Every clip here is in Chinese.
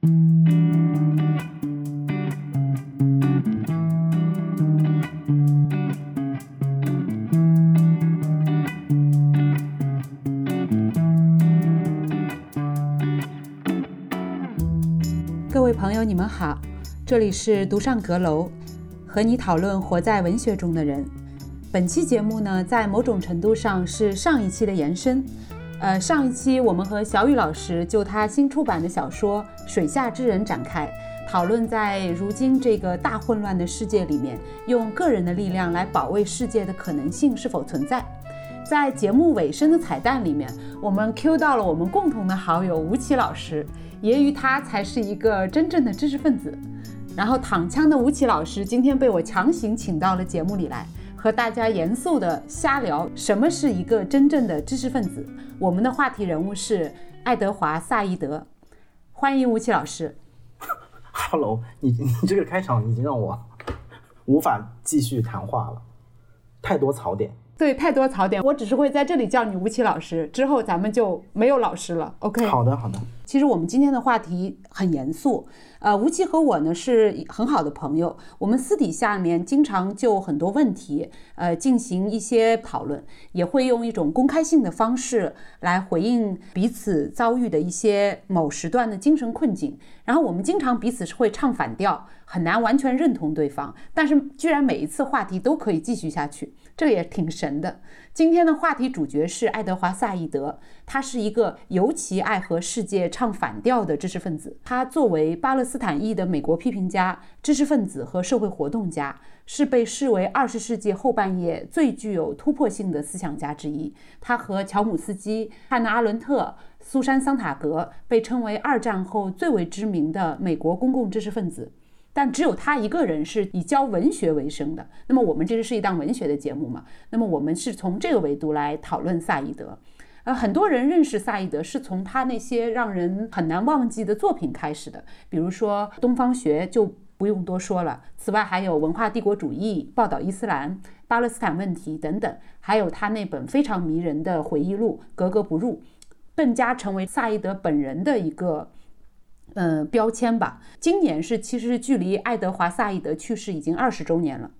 各位朋友，你们好，这里是独上阁楼，和你讨论活在文学中的人。本期节目呢，在某种程度上是上一期的延伸。呃，上一期我们和小雨老师就他新出版的小说《水下之人》展开讨论，在如今这个大混乱的世界里面，用个人的力量来保卫世界的可能性是否存在？在节目尾声的彩蛋里面，我们 Q 到了我们共同的好友吴奇老师，揶揄他才是一个真正的知识分子。然后躺枪的吴奇老师今天被我强行请到了节目里来。和大家严肃的瞎聊，什么是一个真正的知识分子？我们的话题人物是爱德华·萨义德，欢迎吴奇老师。Hello，你你这个开场已经让我无法继续谈话了，太多槽点。对，太多槽点，我只是会在这里叫你吴奇老师，之后咱们就没有老师了。OK。好的，好的。其实我们今天的话题很严肃。呃，吴奇和我呢是很好的朋友，我们私底下面经常就很多问题，呃，进行一些讨论，也会用一种公开性的方式来回应彼此遭遇的一些某时段的精神困境。然后我们经常彼此是会唱反调，很难完全认同对方，但是居然每一次话题都可以继续下去，这也挺神的。今天的话题主角是爱德华·萨义德，他是一个尤其爱和世界唱反调的知识分子。他作为巴勒斯坦裔的美国批评家、知识分子和社会活动家，是被视为二十世纪后半叶最具有突破性的思想家之一。他和乔姆斯基、汉娜·阿伦特、苏珊·桑塔格被称为二战后最为知名的美国公共知识分子。但只有他一个人是以教文学为生的。那么我们这是一档文学的节目嘛？那么我们是从这个维度来讨论萨义德。呃，很多人认识萨义德是从他那些让人很难忘记的作品开始的，比如说《东方学》就不用多说了。此外还有《文化帝国主义》、《报道伊斯兰》、《巴勒斯坦问题》等等，还有他那本非常迷人的回忆录《格格不入》，更加成为萨义德本人的一个。嗯，标签吧。今年是其实距离爱德华·萨义德去世已经二十周年了。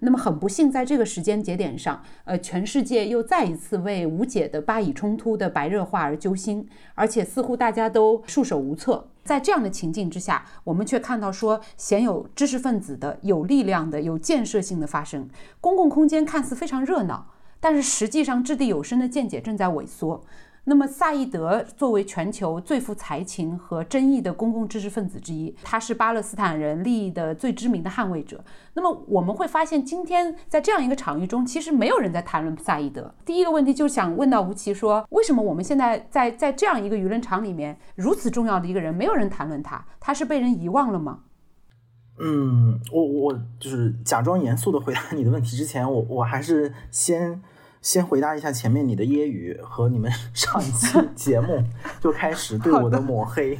那么很不幸，在这个时间节点上，呃，全世界又再一次为无解的巴以冲突的白热化而揪心，而且似乎大家都束手无策。在这样的情境之下，我们却看到说鲜有知识分子的、有力量的、有建设性的发生。公共空间看似非常热闹，但是实际上掷地有声的见解正在萎缩。那么，萨义德作为全球最富才情和争议的公共知识分子之一，他是巴勒斯坦人利益的最知名的捍卫者。那么，我们会发现，今天在这样一个场域中，其实没有人在谈论萨义德。第一个问题就想问到吴奇说，为什么我们现在在在这样一个舆论场里面，如此重要的一个人，没有人谈论他？他是被人遗忘了吗？嗯，我我就是假装严肃的回答你的问题之前，我我还是先。先回答一下前面你的揶揄和你们 上一期 节目就开始对我的抹黑，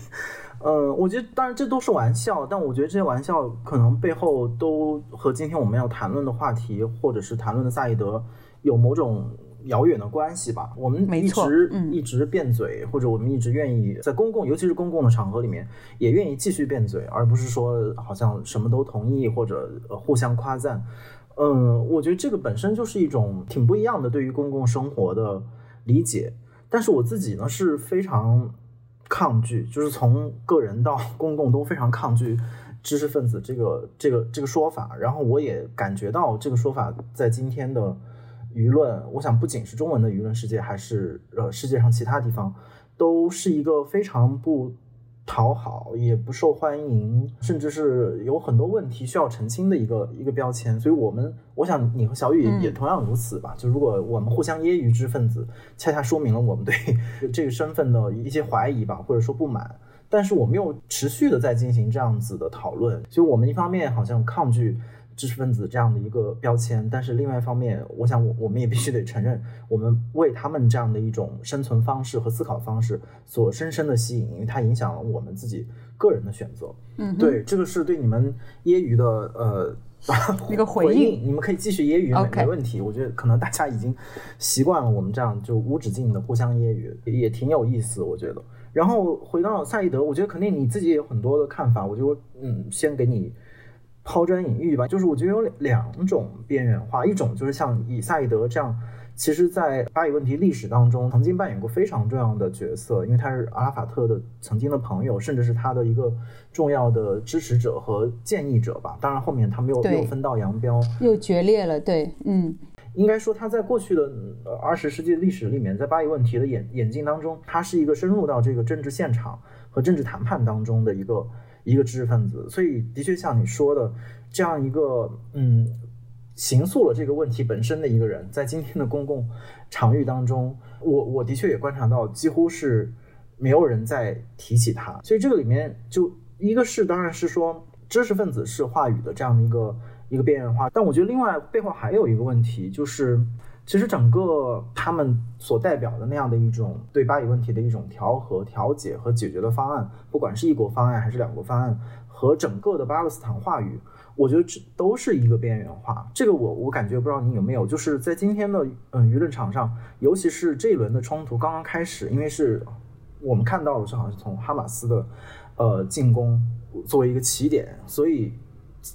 呃，我觉得当然这都是玩笑，但我觉得这些玩笑可能背后都和今天我们要谈论的话题或者是谈论的萨义德有某种遥远的关系吧。我们一直一直辩嘴，或者我们一直愿意在公共，尤其是公共的场合里面，也愿意继续辩嘴，而不是说好像什么都同意或者互相夸赞。嗯，我觉得这个本身就是一种挺不一样的对于公共生活的理解，但是我自己呢是非常抗拒，就是从个人到公共都非常抗拒知识分子这个这个这个说法。然后我也感觉到这个说法在今天的舆论，我想不仅是中文的舆论世界，还是呃世界上其他地方，都是一个非常不。讨好也不受欢迎，甚至是有很多问题需要澄清的一个一个标签。所以，我们我想你和小雨也同样如此吧。就如果我们互相揶揄知识分子，恰恰说明了我们对 这个身份的一些怀疑吧，或者说不满。但是，我们又持续的在进行这样子的讨论。所以我们一方面好像抗拒。知识分子这样的一个标签，但是另外一方面，我想我我们也必须得承认，我们为他们这样的一种生存方式和思考方式所深深的吸引，因为它影响了我们自己个人的选择。嗯，对，这个是对你们揶揄的呃 一个回应，你们可以继续揶揄，没没问题。我觉得可能大家已经习惯了我们这样就无止境的互相揶揄，也挺有意思，我觉得。然后回到赛义德，我觉得肯定你自己也有很多的看法，我就嗯，先给你抛砖引玉吧。就是我觉得有两种边缘化，一种就是像以赛义德这样。其实，在巴以问题历史当中，曾经扮演过非常重要的角色，因为他是阿拉法特的曾经的朋友，甚至是他的一个重要的支持者和建议者吧。当然，后面他们又又分道扬镳，又决裂了。对，嗯，应该说他在过去的二十世纪历史里面，在巴以问题的演演进当中，他是一个深入到这个政治现场和政治谈判当中的一个一个知识分子。所以，的确像你说的这样一个，嗯。形塑了这个问题本身的一个人，在今天的公共场域当中，我我的确也观察到，几乎是没有人在提起他。所以这个里面就一个是，当然是说知识分子是话语的这样的一个一个边缘化。但我觉得另外背后还有一个问题，就是其实整个他们所代表的那样的一种对巴以问题的一种调和、调解和解决的方案，不管是一国方案还是两国方案，和整个的巴勒斯坦话语。我觉得这都是一个边缘化，这个我我感觉不知道你有没有，就是在今天的嗯舆论场上，尤其是这一轮的冲突刚刚开始，因为是我们看到的是好像是从哈马斯的呃进攻作为一个起点，所以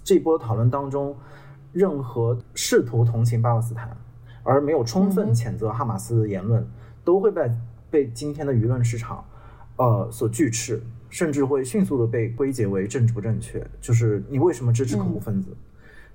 这波讨论当中，任何试图同情巴勒斯坦而没有充分谴责哈马斯的言论，都会被被今天的舆论市场呃所拒斥。甚至会迅速的被归结为政治不正确，就是你为什么支持恐怖分子？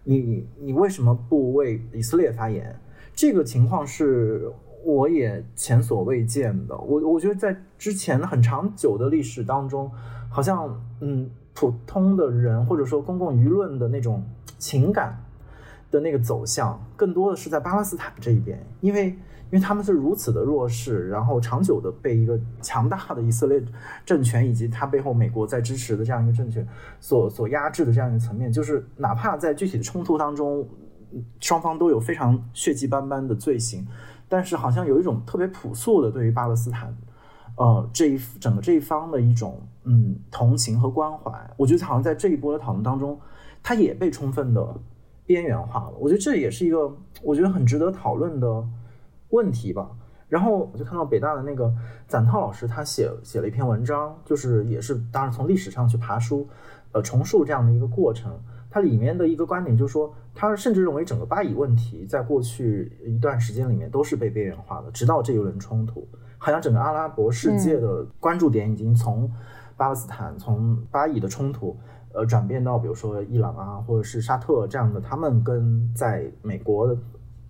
你你为什么不为以色列发言？这个情况是我也前所未见的。我我觉得在之前很长久的历史当中，好像嗯，普通的人或者说公共舆论的那种情感的那个走向，更多的是在巴勒斯坦这一边，因为。因为他们是如此的弱势，然后长久的被一个强大的以色列政权以及他背后美国在支持的这样一个政权所所压制的这样一个层面，就是哪怕在具体的冲突当中，双方都有非常血迹斑斑的罪行，但是好像有一种特别朴素的对于巴勒斯坦，呃这一整个这一方的一种嗯同情和关怀，我觉得好像在这一波的讨论当中，它也被充分的边缘化了。我觉得这也是一个我觉得很值得讨论的。问题吧，然后我就看到北大的那个展涛老师，他写写了一篇文章，就是也是当然从历史上去爬书，呃，重述这样的一个过程。它里面的一个观点就是说，他甚至认为整个巴以问题在过去一段时间里面都是被边缘化的，直到这一轮冲突，好像整个阿拉伯世界的关注点已经从巴勒斯坦、从巴以的冲突，呃，转变到比如说伊朗啊，或者是沙特这样的，他们跟在美国。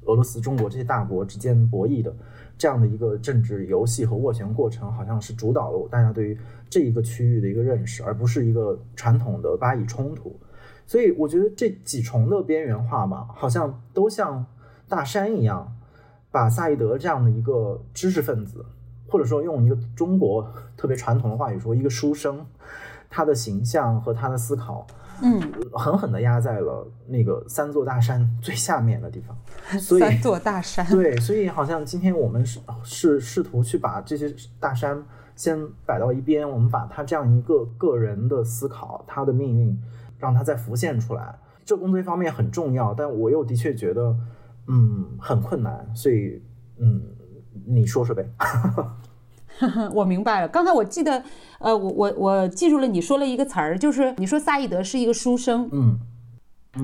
俄罗斯、中国这些大国之间博弈的这样的一个政治游戏和斡旋过程，好像是主导了大家对于这一个区域的一个认识，而不是一个传统的巴以冲突。所以，我觉得这几重的边缘化吧，好像都像大山一样，把萨义德这样的一个知识分子，或者说用一个中国特别传统的话语说，一个书生，他的形象和他的思考。嗯，狠狠的压在了那个三座大山 最下面的地方。三座大山，对，所以好像今天我们是是试图去把这些大山先摆到一边，我们把他这样一个个人的思考，他的命运，让他再浮现出来。这工作一方面很重要，但我又的确觉得，嗯，很困难。所以，嗯，你说说呗。我明白了。刚才我记得，呃，我我我记住了，你说了一个词儿，就是你说萨义德是一个书生，嗯，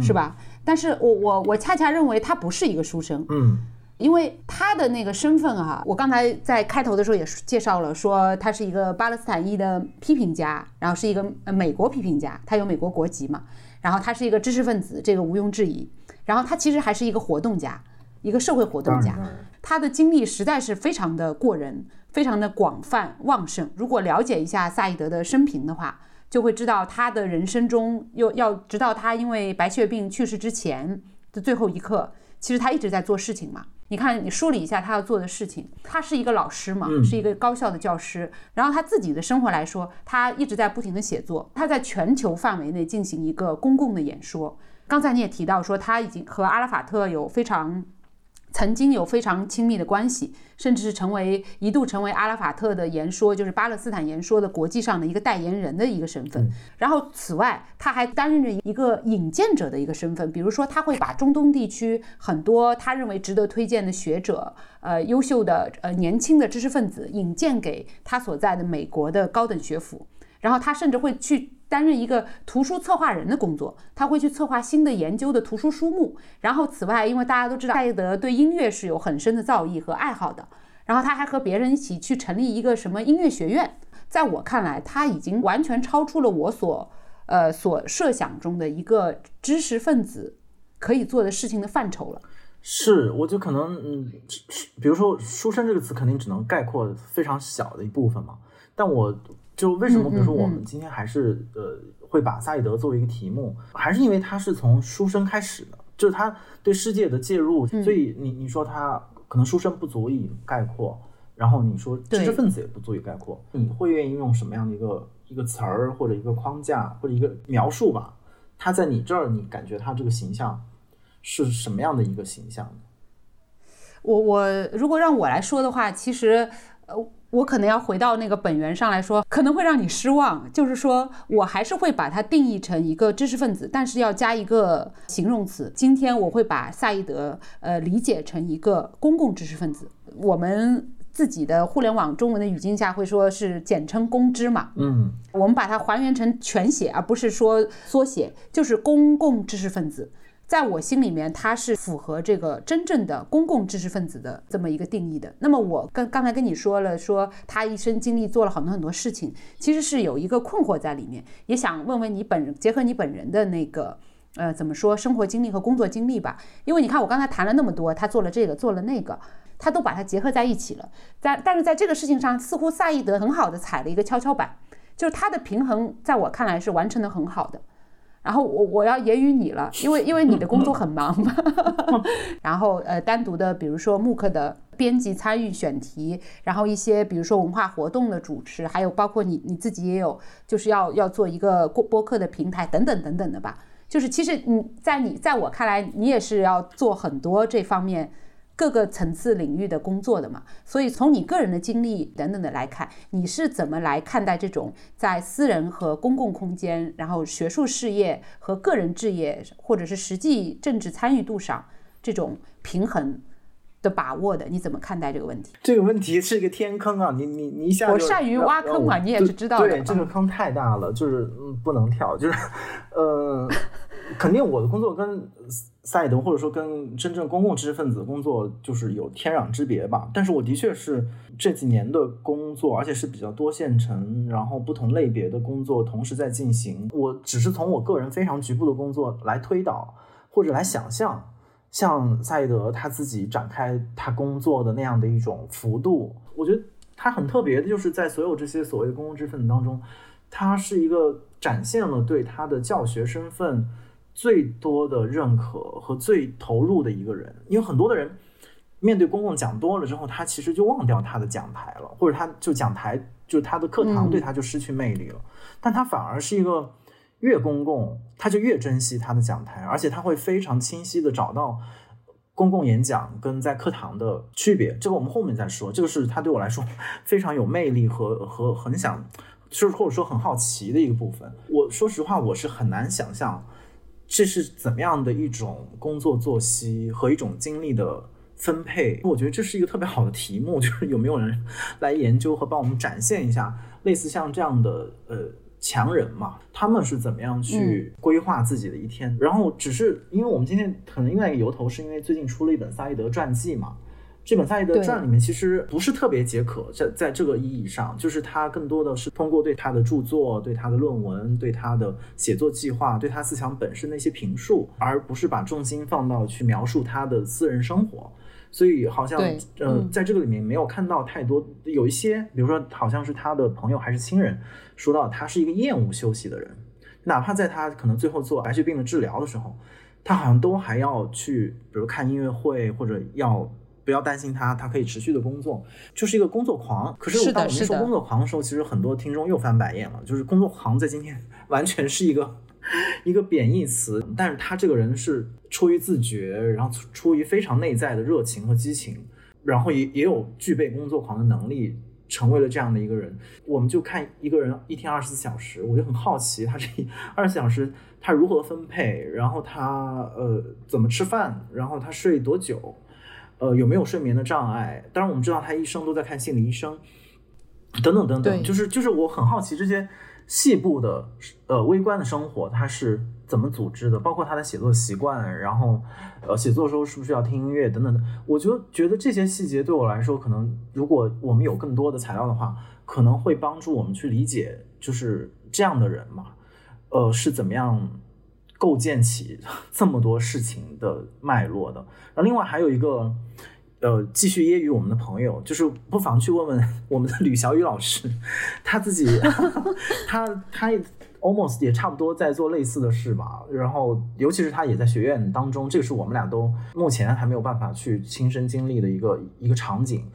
是吧？但是我我我恰恰认为他不是一个书生，嗯，因为他的那个身份哈，我刚才在开头的时候也介绍了，说他是一个巴勒斯坦裔的批评家，然后是一个美国批评家，他有美国国籍嘛，然后他是一个知识分子，这个毋庸置疑，然后他其实还是一个活动家，一个社会活动家，他的经历实在是非常的过人。非常的广泛旺盛。如果了解一下萨义德的生平的话，就会知道他的人生中，又要直到他因为白血病去世之前的最后一刻，其实他一直在做事情嘛。你看，你梳理一下他要做的事情。他是一个老师嘛，是一个高校的教师。然后他自己的生活来说，他一直在不停的写作。他在全球范围内进行一个公共的演说。刚才你也提到说，他已经和阿拉法特有非常。曾经有非常亲密的关系，甚至是成为一度成为阿拉法特的言说，就是巴勒斯坦言说的国际上的一个代言人的一个身份。然后此外，他还担任着一个引荐者的一个身份，比如说他会把中东地区很多他认为值得推荐的学者、呃优秀的呃年轻的知识分子引荐给他所在的美国的高等学府。然后他甚至会去担任一个图书策划人的工作，他会去策划新的研究的图书书目。然后此外，因为大家都知道赛义德对音乐是有很深的造诣和爱好的，然后他还和别人一起去成立一个什么音乐学院。在我看来，他已经完全超出了我所呃所设想中的一个知识分子可以做的事情的范畴了。是，我就可能嗯，比如说“书生”这个词，肯定只能概括非常小的一部分嘛。但我。就为什么，比如说我们今天还是呃会把萨义德作为一个题目，还是因为他是从书生开始的，就是他对世界的介入，所以你你说他可能书生不足以概括，然后你说知识分子也不足以概括，你会愿意用什么样的一个一个词儿或者一个框架或者一个描述吧？他在你这儿，你感觉他这个形象是什么样的一个形象？我我如果让我来说的话，其实呃。我可能要回到那个本源上来说，可能会让你失望。就是说我还是会把它定义成一个知识分子，但是要加一个形容词。今天我会把萨义德呃理解成一个公共知识分子。我们自己的互联网中文的语境下会说是简称公知嘛？嗯，我们把它还原成全写，而不是说缩写，就是公共知识分子。在我心里面，他是符合这个真正的公共知识分子的这么一个定义的。那么我刚刚才跟你说了，说他一生经历做了很多很多事情，其实是有一个困惑在里面，也想问问你本人，结合你本人的那个呃怎么说生活经历和工作经历吧。因为你看我刚才谈了那么多，他做了这个，做了那个，他都把它结合在一起了。在但是在这个事情上，似乎萨义德很好的踩了一个跷跷板，就是他的平衡，在我看来是完成的很好的。然后我我要言语你了，因为因为你的工作很忙嘛。然后呃，单独的，比如说慕课的编辑参与选题，然后一些比如说文化活动的主持，还有包括你你自己也有，就是要要做一个播播客的平台等等等等的吧。就是其实你在你在我看来，你也是要做很多这方面。各个层次领域的工作的嘛，所以从你个人的经历等等的来看，你是怎么来看待这种在私人和公共空间，然后学术事业和个人置业，或者是实际政治参与度上这种平衡的把握的？你怎么看待这个问题？这个问题是一个天坑啊！你你你一下我善于挖坑嘛，你也是知道的。对，这个坑太大了，就是嗯不能跳，就是呃，肯定我的工作跟。赛德或者说跟真正公共知识分子工作就是有天壤之别吧，但是我的确是这几年的工作，而且是比较多线程，然后不同类别的工作同时在进行。我只是从我个人非常局部的工作来推导或者来想象，像赛德他自己展开他工作的那样的一种幅度。我觉得他很特别的就是在所有这些所谓的公共知识分子当中，他是一个展现了对他的教学身份。最多的认可和最投入的一个人，因为很多的人面对公共讲多了之后，他其实就忘掉他的讲台了，或者他就讲台就他的课堂对他就失去魅力了。但他反而是一个越公共，他就越珍惜他的讲台，而且他会非常清晰的找到公共演讲跟在课堂的区别。这个我们后面再说。这个是他对我来说非常有魅力和和很想，就是或者说很好奇的一个部分。我说实话，我是很难想象。这是怎么样的一种工作作息和一种精力的分配？我觉得这是一个特别好的题目，就是有没有人来研究和帮我们展现一下，类似像这样的呃强人嘛，他们是怎么样去规划自己的一天？然后只是因为我们今天可能另外一个由头，是因为最近出了一本萨义德传记嘛。这本赛义德传里面其实不是特别解渴，在在这个意义上，就是他更多的是通过对他的著作、对他的论文、对他的写作计划、对他思想本身的一些评述，而不是把重心放到去描述他的私人生活。所以好像呃，在这个里面没有看到太多，有一些，比如说好像是他的朋友还是亲人说到他是一个厌恶休息的人，哪怕在他可能最后做白血病的治疗的时候，他好像都还要去，比如看音乐会或者要。不要担心他，他可以持续的工作，就是一个工作狂。可是当我们说工作狂的时候，其实很多听众又翻白眼了。就是工作狂在今天 完全是一个 一个贬义词，但是他这个人是出于自觉，然后出于非常内在的热情和激情，然后也也有具备工作狂的能力，成为了这样的一个人。我们就看一个人一天二十四小时，我就很好奇他这二十四小时他如何分配，然后他呃怎么吃饭，然后他睡多久，呃有没有睡眠的障碍？当然我们知道他一生都在看心理医生，等等等等，就是就是我很好奇这些。细部的呃微观的生活，他是怎么组织的？包括他的写作习惯，然后呃写作的时候是不是要听音乐等等的？我就觉得这些细节对我来说，可能如果我们有更多的材料的话，可能会帮助我们去理解，就是这样的人嘛，呃是怎么样构建起这么多事情的脉络的。然后另外还有一个。呃，继续揶揄我们的朋友，就是不妨去问问 我们的吕小雨老师，他自己，他他 almost 也差不多在做类似的事吧。然后，尤其是他也在学院当中，这个是我们俩都目前还没有办法去亲身经历的一个一个场景。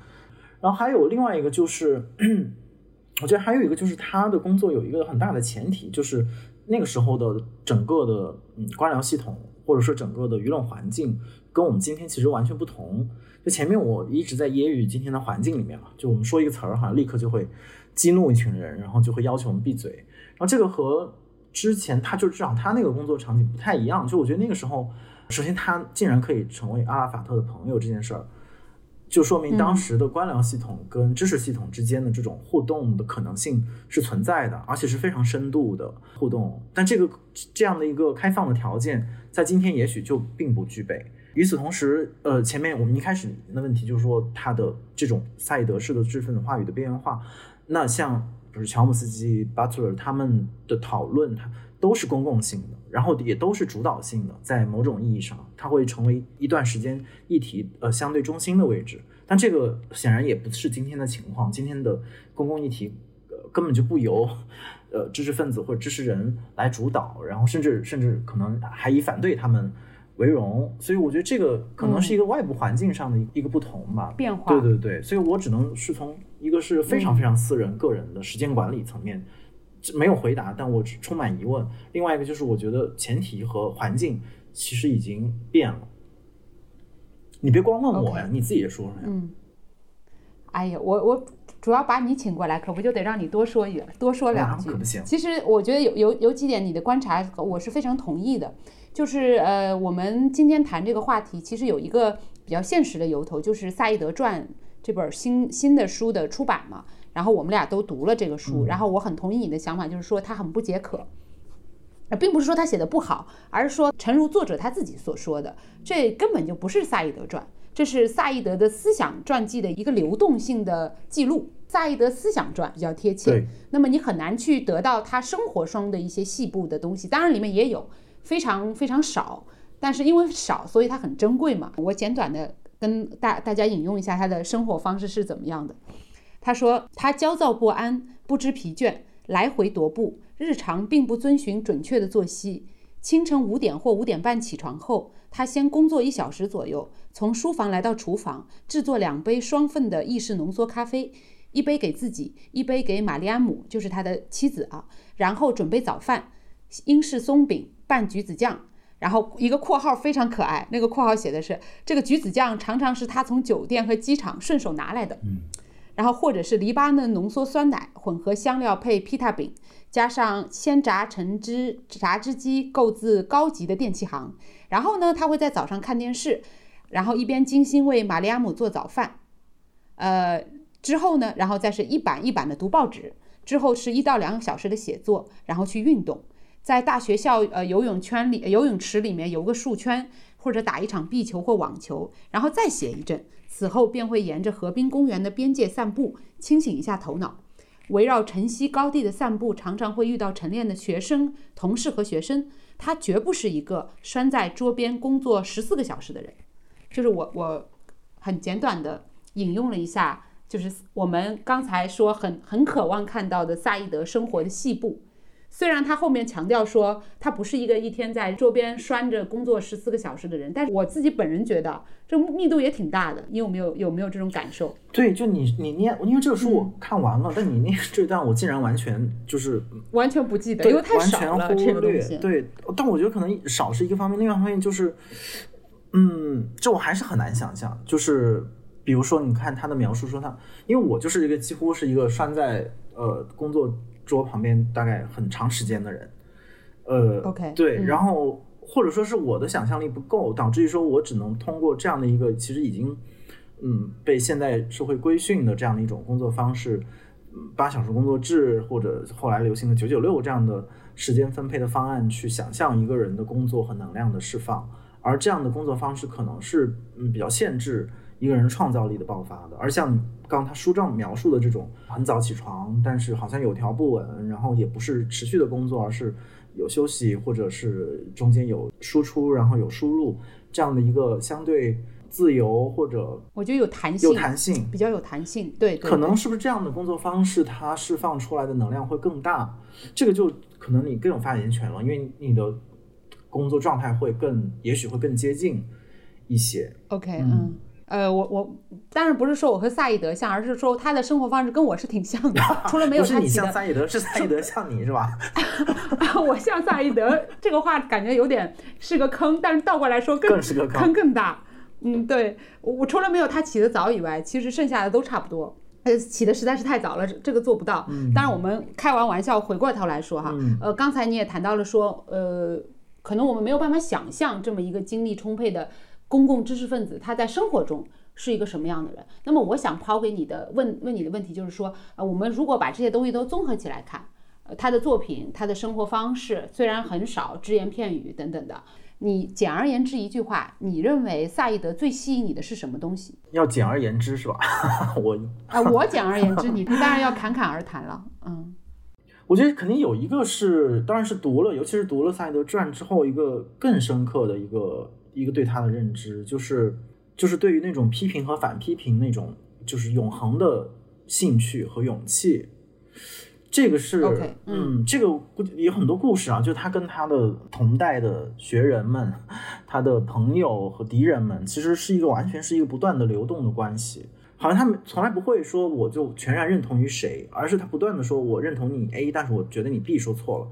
然后还有另外一个就是，我觉得还有一个就是他的工作有一个很大的前提，就是那个时候的整个的嗯官僚系统或者说整个的舆论环境跟我们今天其实完全不同。就前面我一直在揶揄今天的环境里面嘛，就我们说一个词儿，好像立刻就会激怒一群人，然后就会要求我们闭嘴。然后这个和之前他就至少他那个工作场景不太一样。就我觉得那个时候，首先他竟然可以成为阿拉法特的朋友这件事儿，就说明当时的官僚系统跟知识系统之间的这种互动的可能性是存在的，而且是非常深度的互动。但这个这样的一个开放的条件，在今天也许就并不具备。与此同时，呃，前面我们一开始的问题就是说，他的这种赛义德式的知识分子话语的边缘化，那像比如乔姆斯基、巴特勒他们的讨论，它都是公共性的，然后也都是主导性的，在某种意义上，它会成为一段时间议题呃相对中心的位置。但这个显然也不是今天的情况，今天的公共议题呃根本就不由呃知识分子或者知识人来主导，然后甚至甚至可能还以反对他们。为荣，所以我觉得这个可能是一个外部环境上的一个不同吧，变化。对对对，所以我只能是从一个是非常非常私人个人的时间管理层面没有回答，但我充满疑问。另外一个就是我觉得前提和环境其实已经变了。你别光问我呀，你自己也说说呀。嗯。哎呀，我我主要把你请过来，可不就得让你多说一多说两句？可不行。其实我觉得有有有几点你的观察，我是非常同意的。就是呃，我们今天谈这个话题，其实有一个比较现实的由头，就是《萨义德传》这本新新的书的出版嘛。然后我们俩都读了这个书，然后我很同意你的想法，就是说他很不解渴。并不是说他写的不好，而是说，诚如作者他自己所说的，这根本就不是《萨义德传》，这是萨义德的思想传记的一个流动性的记录，《萨义德思想传》比较贴切。那么你很难去得到他生活中的一些细部的东西，当然里面也有。非常非常少，但是因为少，所以它很珍贵嘛。我简短的跟大大家引用一下他的生活方式是怎么样的。他说他焦躁不安，不知疲倦，来回踱步，日常并不遵循准确的作息。清晨五点或五点半起床后，他先工作一小时左右，从书房来到厨房，制作两杯双份的意式浓缩咖啡，一杯给自己，一杯给玛丽安姆，就是他的妻子啊。然后准备早饭，英式松饼。拌橘子酱，然后一个括号非常可爱，那个括号写的是这个橘子酱常常是他从酒店和机场顺手拿来的，嗯，然后或者是黎巴嫩浓缩酸奶混合香料配披萨饼，加上鲜榨橙汁榨汁机，购自高级的电器行。然后呢，他会在早上看电视，然后一边精心为玛丽亚姆做早饭，呃，之后呢，然后再是一版一版的读报纸，之后是一到两个小时的写作，然后去运动。在大学校呃游泳圈里游泳池里面游个数圈，或者打一场壁球或网球，然后再写一阵，此后便会沿着河滨公园的边界散步，清醒一下头脑。围绕晨曦高地的散步，常常会遇到晨练的学生、同事和学生。他绝不是一个拴在桌边工作十四个小时的人。就是我我很简短的引用了一下，就是我们刚才说很很渴望看到的萨义德生活的细部。虽然他后面强调说他不是一个一天在周边拴着工作十四个小时的人，但是我自己本人觉得这密度也挺大的。你有没有有没有这种感受？对，就你你念，因为这个书我看完了，但你念这段我竟然完全就是完全不记得，因为太少了。对，但我觉得可能少是一个方面，另外一方面就是，嗯，这我还是很难想象。就是比如说，你看他的描述说他，因为我就是一个几乎是一个拴在呃工作。桌旁边大概很长时间的人，呃，OK，对，然后或者说是我的想象力不够，导致于说我只能通过这样的一个其实已经嗯被现代社会规训的这样的一种工作方式，八小时工作制或者后来流行的九九六这样的时间分配的方案去想象一个人的工作和能量的释放，而这样的工作方式可能是嗯比较限制。一个人创造力的爆发的，而像刚他书上描述的这种很早起床，但是好像有条不紊，然后也不是持续的工作，而是有休息或者是中间有输出，然后有输入这样的一个相对自由或者我觉得有弹性，有弹性，比较有弹性。对，可能是不是这样的工作方式，它释放出来的能量会更大？这个就可能你更有发言权了，因为你的工作状态会更，也许会更接近一些。OK，嗯。呃，我我当然不是说我和萨义德像，而是说他的生活方式跟我是挺像的，除了没有他。不是你像萨义德，是萨义德 像你是吧？我像萨义德，这个话感觉有点是个坑，但是倒过来说更是个坑更大。嗯，对我除了没有他起得早以外，其实剩下的都差不多。呃，起的实在是太早了，这个做不到。当然我们开完玩笑，回过头来说哈，呃，刚才你也谈到了说，呃，可能我们没有办法想象这么一个精力充沛的。公共知识分子他在生活中是一个什么样的人？那么我想抛给你的问问你的问题就是说，呃，我们如果把这些东西都综合起来看，呃，他的作品、他的生活方式虽然很少只言片语等等的，你简而言之一句话，你认为萨义德最吸引你的是什么东西？要简而言之是吧？我啊，我简而言之，你当然要侃侃而谈了。嗯，我觉得肯定有一个是，当然是读了，尤其是读了萨义德传之后，一个更深刻的一个。一个对他的认知，就是就是对于那种批评和反批评那种，就是永恒的兴趣和勇气。这个是，嗯，这个有很多故事啊，就他跟他的同代的学人们、他的朋友和敌人们，其实是一个完全是一个不断的流动的关系。好像他们从来不会说我就全然认同于谁，而是他不断的说我认同你 A，但是我觉得你 B 说错了。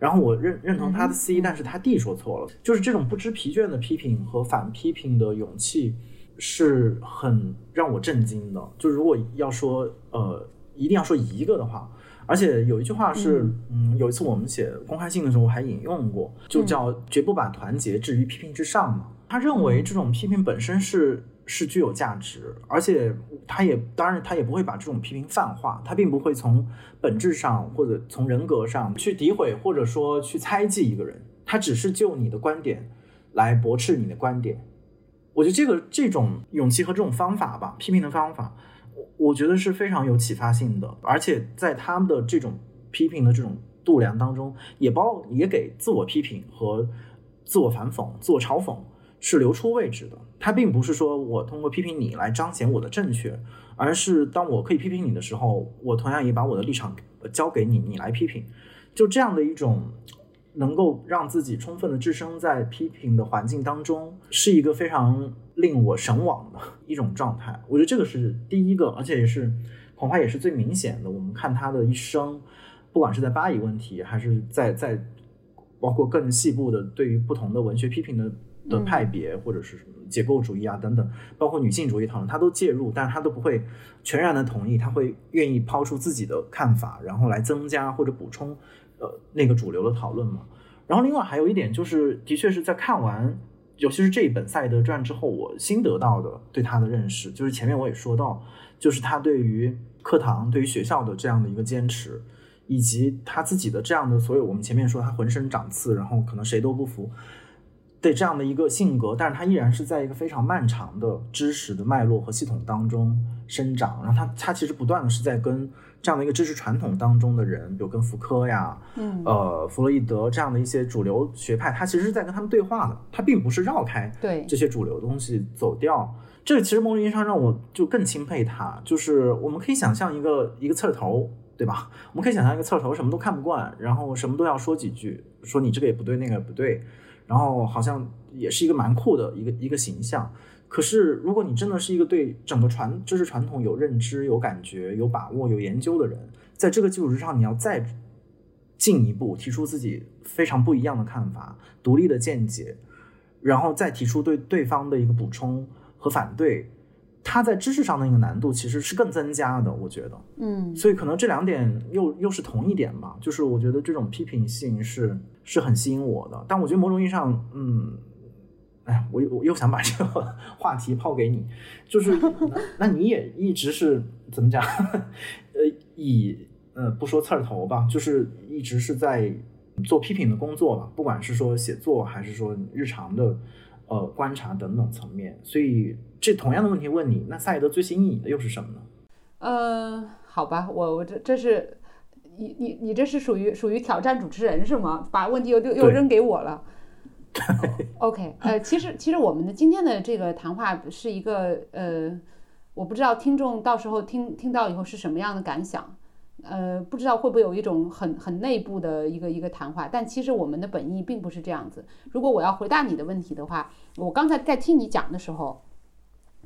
然后我认认同他的 C，但是他 D 说错了，就是这种不知疲倦的批评和反批评的勇气，是很让我震惊的。就如果要说呃，一定要说一个的话，而且有一句话是，嗯，有一次我们写公开信的时候我还引用过，就叫绝不把团结置于批评之上嘛。他认为这种批评本身是。是具有价值，而且他也当然他也不会把这种批评泛化，他并不会从本质上或者从人格上去诋毁或者说去猜忌一个人，他只是就你的观点来驳斥你的观点。我觉得这个这种勇气和这种方法吧，批评的方法，我我觉得是非常有启发性的，而且在他们的这种批评的这种度量当中，也包也给自我批评和自我反讽、自我嘲讽。是留出位置的，他并不是说我通过批评你来彰显我的正确，而是当我可以批评你的时候，我同样也把我的立场交给你，你来批评。就这样的一种能够让自己充分的置身在批评的环境当中，是一个非常令我神往的 一种状态。我觉得这个是第一个，而且也是恐怕也是最明显的。我们看他的一生，不管是在巴以问题，还是在在包括更细部的对于不同的文学批评的。的派别或者是什么结构主义啊等等，包括女性主义讨论，他都介入，但是他都不会全然的同意，他会愿意抛出自己的看法，然后来增加或者补充，呃，那个主流的讨论嘛。然后另外还有一点就是，的确是在看完，尤其是这一本《赛德传》之后，我新得到的对他的认识，就是前面我也说到，就是他对于课堂、对于学校的这样的一个坚持，以及他自己的这样的所有，我们前面说他浑身长刺，然后可能谁都不服。对这样的一个性格，但是他依然是在一个非常漫长的知识的脉络和系统当中生长。然后他他其实不断的是在跟这样的一个知识传统当中的人，比如跟福柯呀，嗯，呃，弗洛伊德这样的一些主流学派，他其实是在跟他们对话的。他并不是绕开对这些主流东西走掉。这个其实某种意义上让我就更钦佩他。就是我们可以想象一个一个刺头，对吧？我们可以想象一个刺头，什么都看不惯，然后什么都要说几句，说你这个也不对，那个也不对，然后好像也是一个蛮酷的一个一个形象。可是如果你真的是一个对整个传知识传统有认知、有感觉、有把握、有研究的人，在这个基础之上，你要再进一步提出自己非常不一样的看法、独立的见解，然后再提出对对方的一个补充和反对。它在知识上的一个难度其实是更增加的，我觉得，嗯，所以可能这两点又又是同一点吧，就是我觉得这种批评性是是很吸引我的，但我觉得某种意义上，嗯，哎，我我又想把这个话题抛给你，就是 那那你也一直是怎么讲，呃，以呃不说刺儿头吧，就是一直是在做批评的工作吧，不管是说写作还是说日常的。呃，观察等等层面，所以这同样的问题问你，那萨义德最吸引你的又是什么呢？呃，好吧，我我这这是你你你这是属于属于挑战主持人是吗？把问题又又又扔给我了。OK，呃，其实其实我们的今天的这个谈话是一个呃，我不知道听众到时候听听到以后是什么样的感想。呃，不知道会不会有一种很很内部的一个一个谈话，但其实我们的本意并不是这样子。如果我要回答你的问题的话，我刚才在听你讲的时候，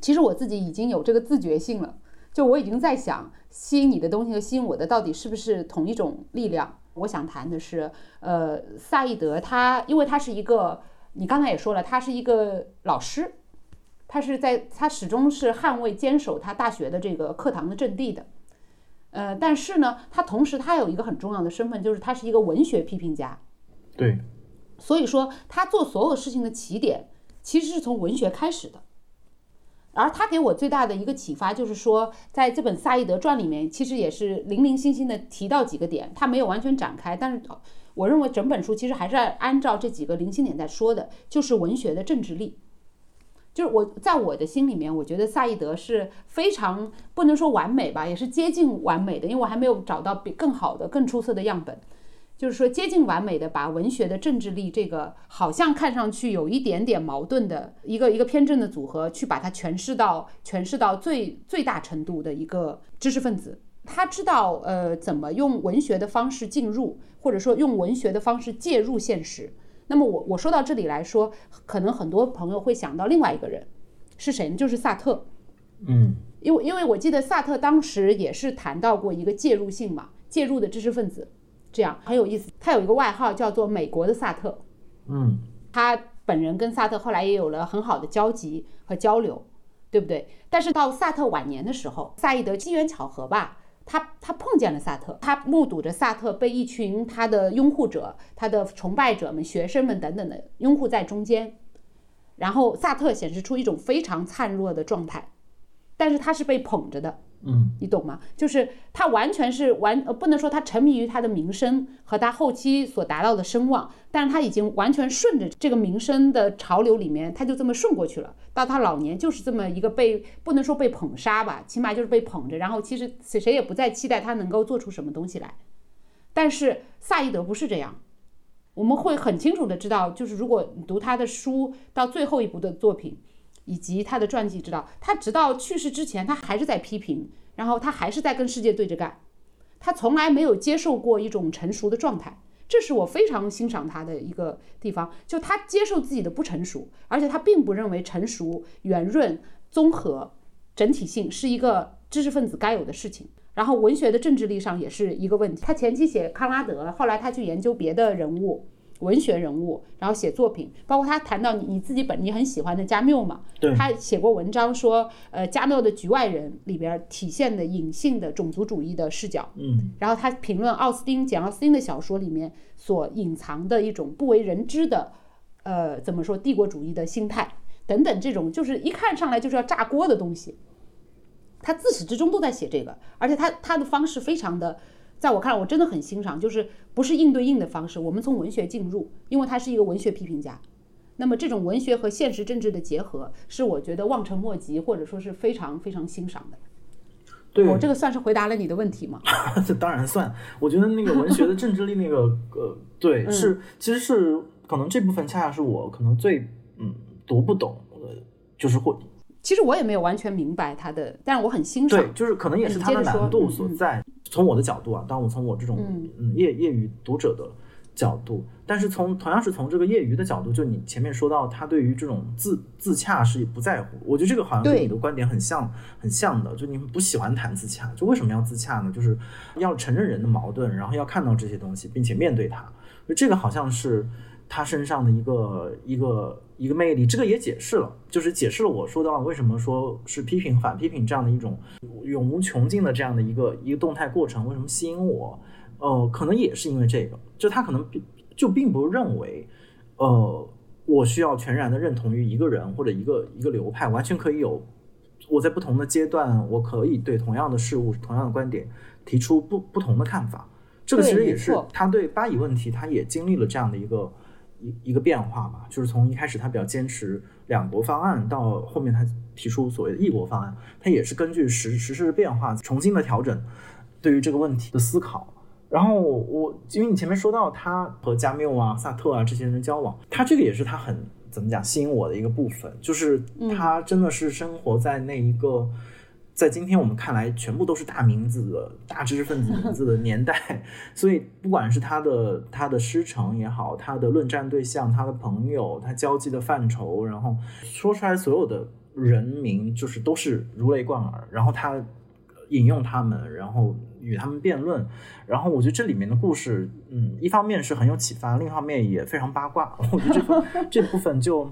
其实我自己已经有这个自觉性了，就我已经在想，吸引你的东西和吸引我的到底是不是同一种力量？我想谈的是，呃，萨义德他，因为他是一个，你刚才也说了，他是一个老师，他是在他始终是捍卫坚守他大学的这个课堂的阵地的。呃，但是呢，他同时他有一个很重要的身份，就是他是一个文学批评家。对，所以说他做所有事情的起点其实是从文学开始的。而他给我最大的一个启发就是说，在这本《萨义德传》里面，其实也是零零星星的提到几个点，他没有完全展开，但是我认为整本书其实还是按照这几个零星点在说的，就是文学的政治力。就是我在我的心里面，我觉得萨义德是非常不能说完美吧，也是接近完美的，因为我还没有找到比更好的、更出色的样本。就是说接近完美的把文学的政治力这个好像看上去有一点点矛盾的一个一个偏正的组合，去把它诠释到诠释到最最大程度的一个知识分子，他知道呃怎么用文学的方式进入，或者说用文学的方式介入现实。那么我我说到这里来说，可能很多朋友会想到另外一个人，是谁呢？就是萨特。嗯，因为因为我记得萨特当时也是谈到过一个介入性嘛，介入的知识分子，这样很有意思。他有一个外号叫做“美国的萨特”。嗯，他本人跟萨特后来也有了很好的交集和交流，对不对？但是到萨特晚年的时候，萨义德机缘巧合吧。他他碰见了萨特，他目睹着萨特被一群他的拥护者、他的崇拜者们、学生们等等的拥护在中间，然后萨特显示出一种非常灿弱的状态，但是他是被捧着的。嗯，你懂吗？就是他完全是完，呃，不能说他沉迷于他的名声和他后期所达到的声望，但是他已经完全顺着这个名声的潮流里面，他就这么顺过去了。到他老年就是这么一个被不能说被捧杀吧，起码就是被捧着。然后其实谁谁也不再期待他能够做出什么东西来。但是萨义德不是这样，我们会很清楚的知道，就是如果你读他的书到最后一部的作品。以及他的传记，知道他直到去世之前，他还是在批评，然后他还是在跟世界对着干，他从来没有接受过一种成熟的状态，这是我非常欣赏他的一个地方。就他接受自己的不成熟，而且他并不认为成熟、圆润、综合、整体性是一个知识分子该有的事情。然后文学的政治力上也是一个问题。他前期写康拉德，后来他去研究别的人物。文学人物，然后写作品，包括他谈到你你自己本你很喜欢的加缪嘛，他写过文章说，呃，加缪的《局外人》里边体现的隐性的种族主义的视角，嗯，然后他评论奥斯汀简奥斯汀的小说里面所隐藏的一种不为人知的，呃，怎么说帝国主义的心态等等，这种就是一看上来就是要炸锅的东西，他自始至终都在写这个，而且他他的方式非常的。在我看来，我真的很欣赏，就是不是硬对硬的方式，我们从文学进入，因为他是一个文学批评家。那么这种文学和现实政治的结合，是我觉得望尘莫及，或者说是非常非常欣赏的。对我这个算是回答了你的问题吗？这当然算。我觉得那个文学的政治力，那个呃，对，是其实是可能这部分恰恰是我可能最嗯读不懂的，就是或其实我也没有完全明白他的，但是我很欣赏。对，就是可能也是他的难度所在。从我的角度啊，当我从我这种嗯业业余读者的角度，但是从同样是从这个业余的角度，就你前面说到他对于这种自自洽是不在乎，我觉得这个好像跟你的观点很像很像的，就你们不喜欢谈自洽，就为什么要自洽呢？就是要承认人的矛盾，然后要看到这些东西，并且面对它，就这个好像是。他身上的一个一个一个魅力，这个也解释了，就是解释了我说到为什么说是批评反批评这样的一种永无穷尽的这样的一个一个动态过程，为什么吸引我？呃，可能也是因为这个，就他可能就并不认为，呃，我需要全然的认同于一个人或者一个一个流派，完全可以有我在不同的阶段，我可以对同样的事物、同样的观点提出不不同的看法。这个其实也是他对巴以问题，他也经历了这样的一个。一一个变化吧，就是从一开始他比较坚持两国方案，到后面他提出所谓的一国方案，他也是根据时时事的变化重新的调整对于这个问题的思考。然后我因为你前面说到他和加缪啊、萨特啊这些人的交往，他这个也是他很怎么讲吸引我的一个部分，就是他真的是生活在那一个。在今天我们看来，全部都是大名字的大知识分子名字的 年代，所以不管是他的他的师承也好，他的论战对象，他的朋友，他交际的范畴，然后说出来所有的人名，就是都是如雷贯耳。然后他引用他们，然后与他们辩论，然后我觉得这里面的故事，嗯，一方面是很有启发，另一方面也非常八卦。我觉得这 这部分就。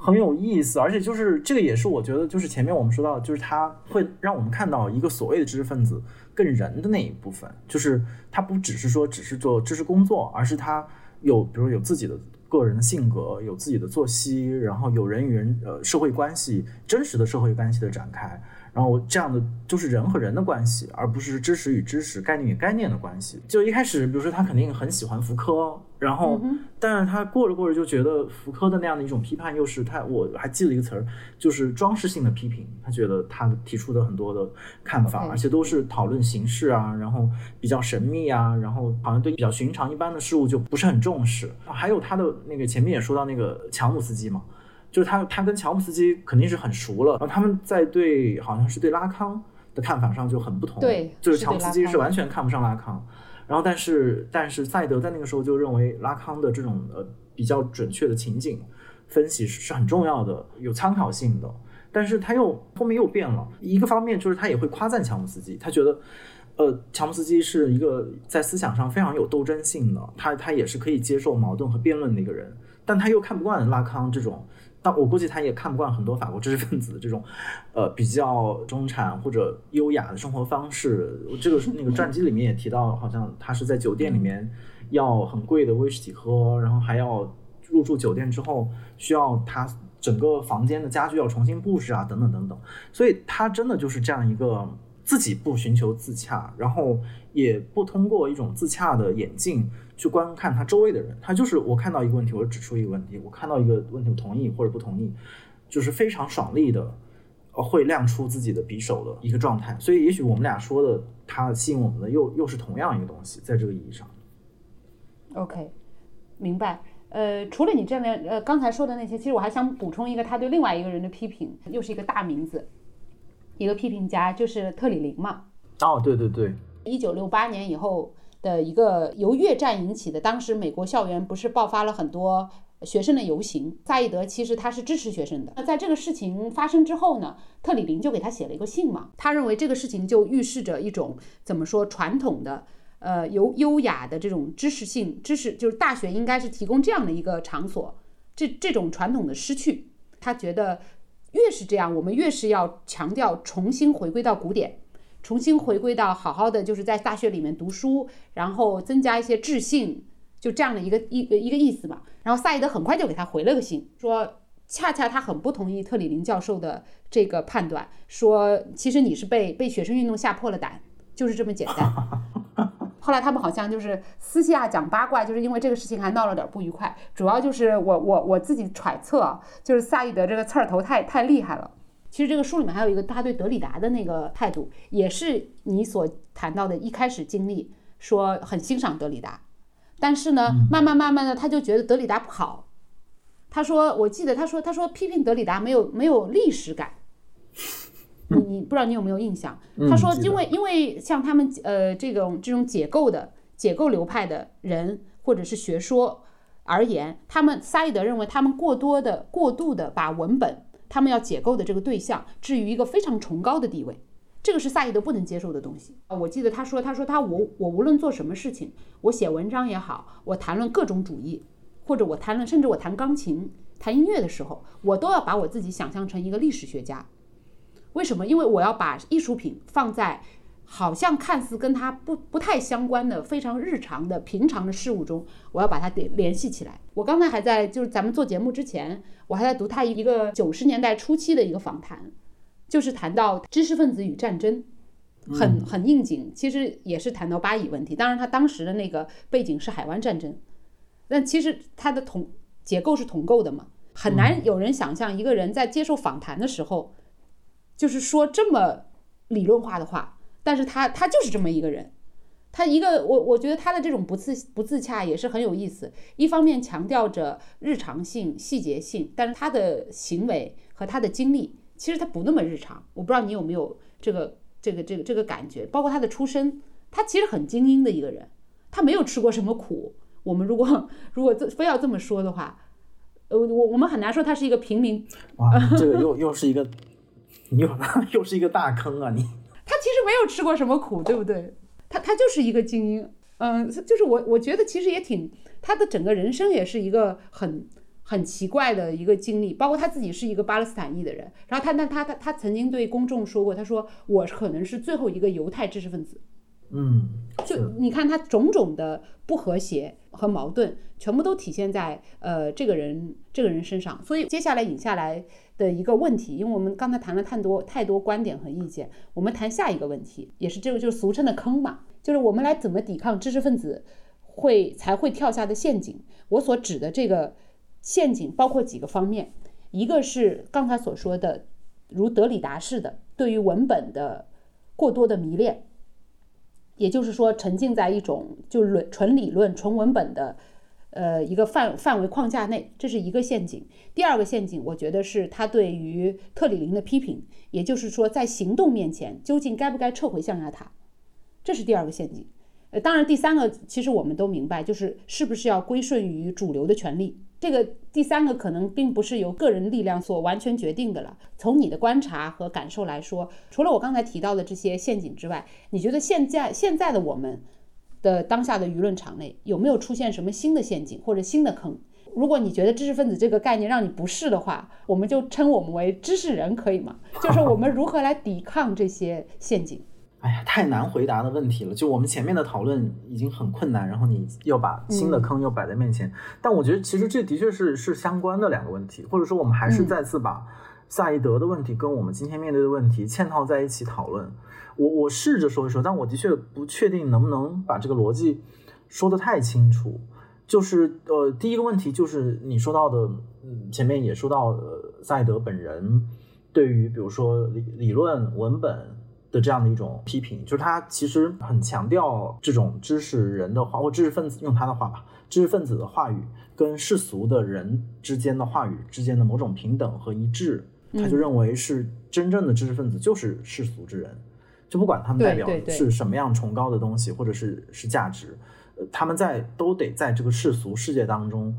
很有意思，而且就是这个也是我觉得，就是前面我们说到，就是他会让我们看到一个所谓的知识分子更人的那一部分，就是他不只是说只是做知识工作，而是他有比如有自己的个人的性格，有自己的作息，然后有人与人呃社会关系真实的社会关系的展开。然后这样的就是人和人的关系，而不是知识与知识、概念与概念的关系。就一开始，比如说他肯定很喜欢福柯，然后，但是他过着过着就觉得福柯的那样的一种批判，又是他我还记了一个词儿，就是装饰性的批评。他觉得他提出的很多的看法，而且都是讨论形式啊，然后比较神秘啊，然后好像对比较寻常一般的事物就不是很重视。还有他的那个前面也说到那个乔姆斯基嘛。就是他，他跟乔姆斯基肯定是很熟了，然后他们在对好像是对拉康的看法上就很不同。对，就是乔姆斯基是完全看不上拉康，然后但是但是赛德在那个时候就认为拉康的这种呃比较准确的情景分析是很重要的，有参考性的。但是他又后面又变了，一个方面就是他也会夸赞乔姆斯基，他觉得呃乔姆斯基是一个在思想上非常有斗争性的，他他也是可以接受矛盾和辩论的一个人，但他又看不惯拉康这种。但我估计他也看不惯很多法国知识分子的这种，呃，比较中产或者优雅的生活方式。这个那个传记里面也提到，好像他是在酒店里面要很贵的威士忌喝，然后还要入住酒店之后需要他整个房间的家具要重新布置啊，等等等等。所以他真的就是这样一个自己不寻求自洽，然后也不通过一种自洽的眼镜。去观看他周围的人，他就是我看到一个问题，我指出一个问题；我看到一个问题，我同意或者不同意，就是非常爽利的，会亮出自己的匕首的一个状态。所以，也许我们俩说的，他吸引我们的又又是同样一个东西，在这个意义上。OK，明白。呃，除了你这样的呃刚才说的那些，其实我还想补充一个他对另外一个人的批评，又是一个大名字，一个批评家，就是特里林嘛。哦，对对对，一九六八年以后。的一个由越战引起的，当时美国校园不是爆发了很多学生的游行。萨义德其实他是支持学生的。那在这个事情发生之后呢，特里林就给他写了一个信嘛。他认为这个事情就预示着一种怎么说传统的，呃，优优雅的这种知识性知识，就是大学应该是提供这样的一个场所。这这种传统的失去，他觉得越是这样，我们越是要强调重新回归到古典。重新回归到好好的，就是在大学里面读书，然后增加一些智性，就这样的一个一一个意思嘛。然后萨义德很快就给他回了个信，说恰恰他很不同意特里林教授的这个判断，说其实你是被被学生运动吓破了胆，就是这么简单。后来他们好像就是私下讲八卦，就是因为这个事情还闹了点不愉快。主要就是我我我自己揣测，就是萨义德这个刺儿头太太厉害了。其实这个书里面还有一个他对德里达的那个态度，也是你所谈到的一开始经历，说很欣赏德里达，但是呢，慢慢慢慢的他就觉得德里达不好。他说，我记得他说，他说批评德里达没有没有历史感。你你不知道你有没有印象？他说，因为因为像他们呃这种这种解构的解构流派的人或者是学说而言，他们萨义德认为他们过多的过度的把文本他们要解构的这个对象置于一个非常崇高的地位，这个是萨义德不能接受的东西啊。我记得他说，他说他我我无论做什么事情，我写文章也好，我谈论各种主义，或者我谈论甚至我弹钢琴弹音乐的时候，我都要把我自己想象成一个历史学家。为什么？因为我要把艺术品放在好像看似跟它不不太相关的非常日常的平常的事物中，我要把它联联系起来。我刚才还在就是咱们做节目之前，我还在读他一个 九十年代初期的一个访谈，就是谈到知识分子与战争，很很应景。其实也是谈到巴以问题，当然他当时的那个背景是海湾战争，但其实它的同结构是同构的嘛，很难有人想象一个人在接受访谈的时候。就是说这么理论化的话，但是他他就是这么一个人，他一个我我觉得他的这种不自不自洽也是很有意思。一方面强调着日常性、细节性，但是他的行为和他的经历其实他不那么日常。我不知道你有没有这个这个这个这个感觉，包括他的出身，他其实很精英的一个人，他没有吃过什么苦。我们如果 如果这非要这么说的话，呃，我我们很难说他是一个平民。哇，这个又又是一个。你又 又是一个大坑啊！你他其实没有吃过什么苦，对不对？他他就是一个精英，嗯，就是我我觉得其实也挺他的整个人生也是一个很很奇怪的一个经历，包括他自己是一个巴勒斯坦裔的人，然后他那他他他曾经对公众说过，他说我可能是最后一个犹太知识分子。嗯，就你看他种种的不和谐和矛盾，全部都体现在呃这个人这个人身上。所以接下来引下来的一个问题，因为我们刚才谈了太多太多观点和意见，我们谈下一个问题，也是这个就是俗称的坑嘛，就是我们来怎么抵抗知识分子会才会跳下的陷阱。我所指的这个陷阱包括几个方面，一个是刚才所说的，如德里达式的对于文本的过多的迷恋。也就是说，沉浸在一种就论纯理论、纯文本的，呃，一个范范围框架内，这是一个陷阱。第二个陷阱，我觉得是他对于特里林的批评，也就是说，在行动面前，究竟该不该撤回象牙塔，这是第二个陷阱。呃，当然，第三个其实我们都明白，就是是不是要归顺于主流的权利。这个第三个可能并不是由个人力量所完全决定的了。从你的观察和感受来说，除了我刚才提到的这些陷阱之外，你觉得现在现在的我们的当下的舆论场内有没有出现什么新的陷阱或者新的坑？如果你觉得知识分子这个概念让你不适的话，我们就称我们为知识人，可以吗？就是我们如何来抵抗这些陷阱？哎呀，太难回答的问题了。就我们前面的讨论已经很困难，然后你又把新的坑又摆在面前。但我觉得其实这的确是是相关的两个问题，或者说我们还是再次把萨义德的问题跟我们今天面对的问题嵌套在一起讨论。我我试着说一说，但我的确不确定能不能把这个逻辑说得太清楚。就是呃，第一个问题就是你说到的，嗯，前面也说到呃，萨义德本人对于比如说理理论文本。的这样的一种批评，就是他其实很强调这种知识人的话，或知识分子用他的话吧，知识分子的话语跟世俗的人之间的话语之间的某种平等和一致，他就认为是真正的知识分子就是世俗之人，就不管他们代表是什么样崇高的东西或者是是价值，呃，他们在都得在这个世俗世界当中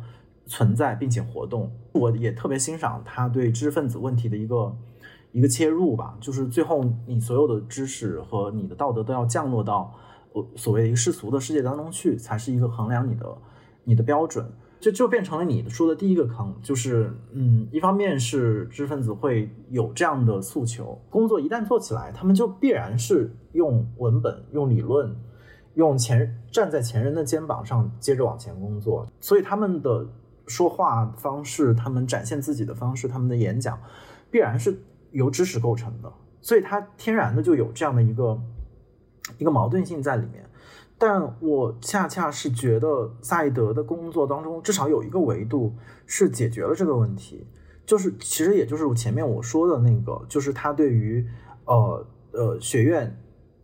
存在并且活动。我也特别欣赏他对知识分子问题的一个。一个切入吧，就是最后你所有的知识和你的道德都要降落到我所谓的一个世俗的世界当中去，才是一个衡量你的你的标准。这就变成了你说的第一个坑，就是嗯，一方面是知识分子会有这样的诉求，工作一旦做起来，他们就必然是用文本、用理论、用前站在前人的肩膀上接着往前工作，所以他们的说话方式、他们展现自己的方式、他们的演讲，必然是。由知识构成的，所以它天然的就有这样的一个一个矛盾性在里面。但我恰恰是觉得萨义德的工作当中，至少有一个维度是解决了这个问题，就是其实也就是前面我说的那个，就是他对于呃呃学院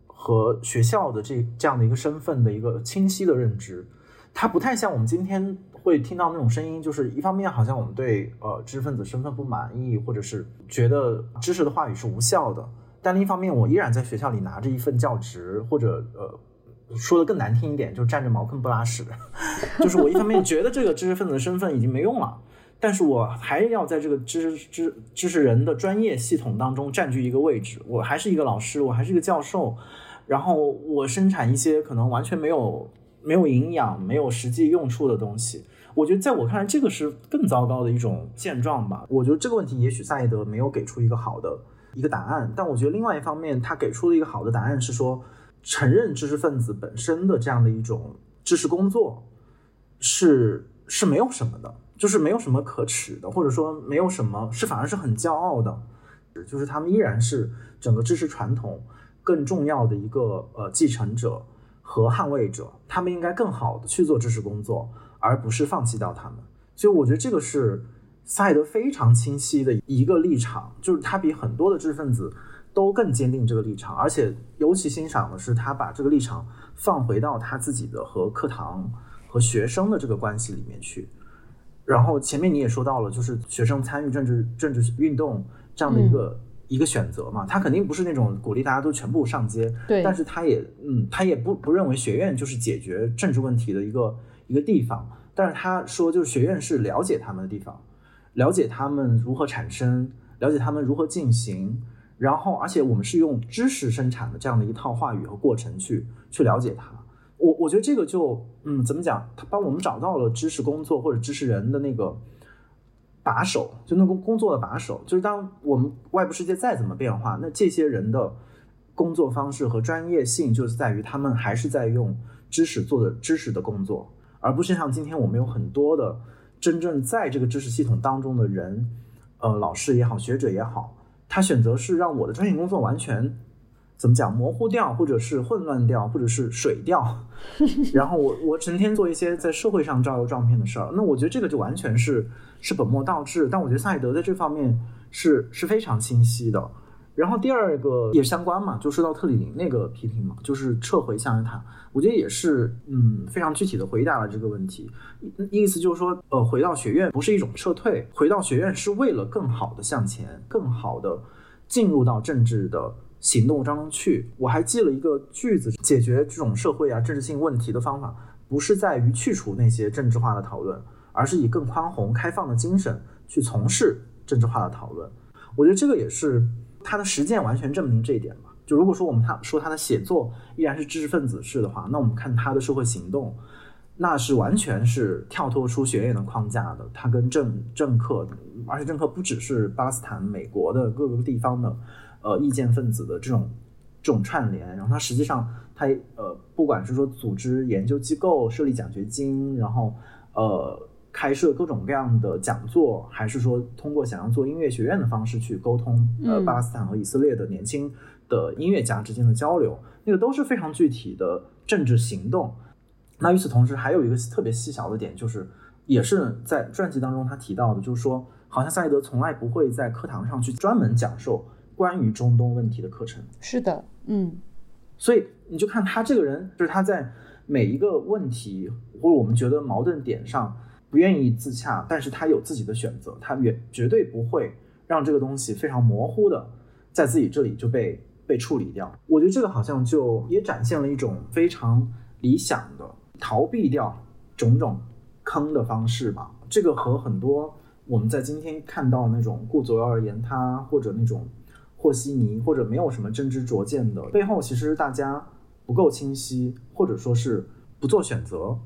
和学校的这这样的一个身份的一个清晰的认知，它不太像我们今天。会听到那种声音，就是一方面好像我们对呃知识分子身份不满意，或者是觉得知识的话语是无效的，但另一方面，我依然在学校里拿着一份教职，或者呃，说的更难听一点，就是占着茅坑不拉屎。就是我一方面觉得这个知识分子的身份已经没用了，但是我还要在这个知识知知识人的专业系统当中占据一个位置。我还是一个老师，我还是一个教授，然后我生产一些可能完全没有没有营养、没有实际用处的东西。我觉得在我看来，这个是更糟糕的一种现状吧。我觉得这个问题，也许萨义德没有给出一个好的。一个答案，但我觉得另外一方面，他给出了一个好的答案，是说承认知识分子本身的这样的一种知识工作是是没有什么的，就是没有什么可耻的，或者说没有什么是反而是很骄傲的，就是他们依然是整个知识传统更重要的一个呃继承者和捍卫者，他们应该更好的去做知识工作，而不是放弃掉他们。所以我觉得这个是。萨义德非常清晰的一个立场，就是他比很多的知识分子都更坚定这个立场，而且尤其欣赏的是他把这个立场放回到他自己的和课堂和学生的这个关系里面去。然后前面你也说到了，就是学生参与政治政治运动这样的一个一个选择嘛，他肯定不是那种鼓励大家都全部上街，对，但是他也嗯，他也不不认为学院就是解决政治问题的一个一个地方，但是他说就是学院是了解他们的地方。了解他们如何产生，了解他们如何进行，然后，而且我们是用知识生产的这样的一套话语和过程去去了解它。我我觉得这个就，嗯，怎么讲？他帮我们找到了知识工作或者知识人的那个把手，就那个工作的把手。就是当我们外部世界再怎么变化，那这些人的工作方式和专业性，就是在于他们还是在用知识做的知识的工作，而不是像今天我们有很多的。真正在这个知识系统当中的人，呃，老师也好，学者也好，他选择是让我的专业工作完全怎么讲模糊掉，或者是混乱掉，或者是水掉，然后我我成天做一些在社会上招摇撞骗的事儿，那我觉得这个就完全是是本末倒置。但我觉得萨义德在这方面是是非常清晰的。然后第二个也相关嘛，就说到特里宁那个批评嘛，就是撤回象牙塔，我觉得也是嗯非常具体的回答了这个问题。意思就是说，呃，回到学院不是一种撤退，回到学院是为了更好的向前，更好的进入到政治的行动当中去。我还记了一个句子，解决这种社会啊政治性问题的方法，不是在于去除那些政治化的讨论，而是以更宽宏开放的精神去从事政治化的讨论。我觉得这个也是。他的实践完全证明这一点嘛？就如果说我们他说他的写作依然是知识分子式的话，那我们看他的社会行动，那是完全是跳脱出学院的框架的。他跟政政客，而且政客不只是巴斯坦、美国的各个地方的呃意见分子的这种这种串联。然后他实际上他呃，不管是说组织研究机构、设立奖学金，然后呃。开设各种各样的讲座，还是说通过想要做音乐学院的方式去沟通，呃，巴勒斯坦和以色列的年轻的音乐家之间的交流，那个都是非常具体的政治行动。那与此同时，还有一个特别细小的点，就是也是在传记当中他提到的，就是说，好像赛义德从来不会在课堂上去专门讲授关于中东问题的课程。是的，嗯，所以你就看他这个人，就是他在每一个问题或者我们觉得矛盾点上。不愿意自洽，但是他有自己的选择，他也绝对不会让这个东西非常模糊的在自己这里就被被处理掉。我觉得这个好像就也展现了一种非常理想的逃避掉种种坑的方式吧。这个和很多我们在今天看到那种顾左右而言他，或者那种和稀泥，或者没有什么真知灼见的背后，其实大家不够清晰，或者说是不做选择。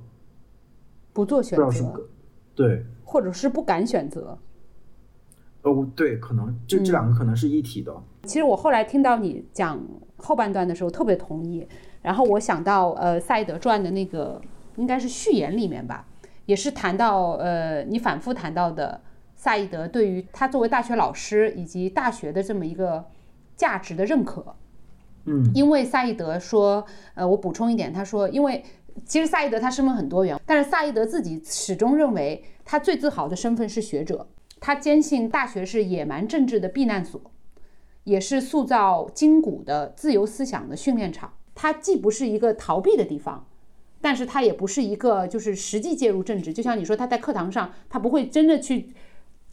不做选择，对，或者是不敢选择。哦，对，可能这这两个可能是一体的。其实我后来听到你讲后半段的时候，特别同意。然后我想到，呃，《赛德传》的那个应该是序言里面吧，也是谈到，呃，你反复谈到的萨义德对于他作为大学老师以及大学的这么一个价值的认可。嗯，因为萨义德说，呃，我补充一点，他说，因为。其实萨义德他身份很多元，但是萨义德自己始终认为他最自豪的身份是学者。他坚信大学是野蛮政治的避难所，也是塑造筋骨的自由思想的训练场。它既不是一个逃避的地方，但是它也不是一个就是实际介入政治。就像你说，他在课堂上，他不会真的去，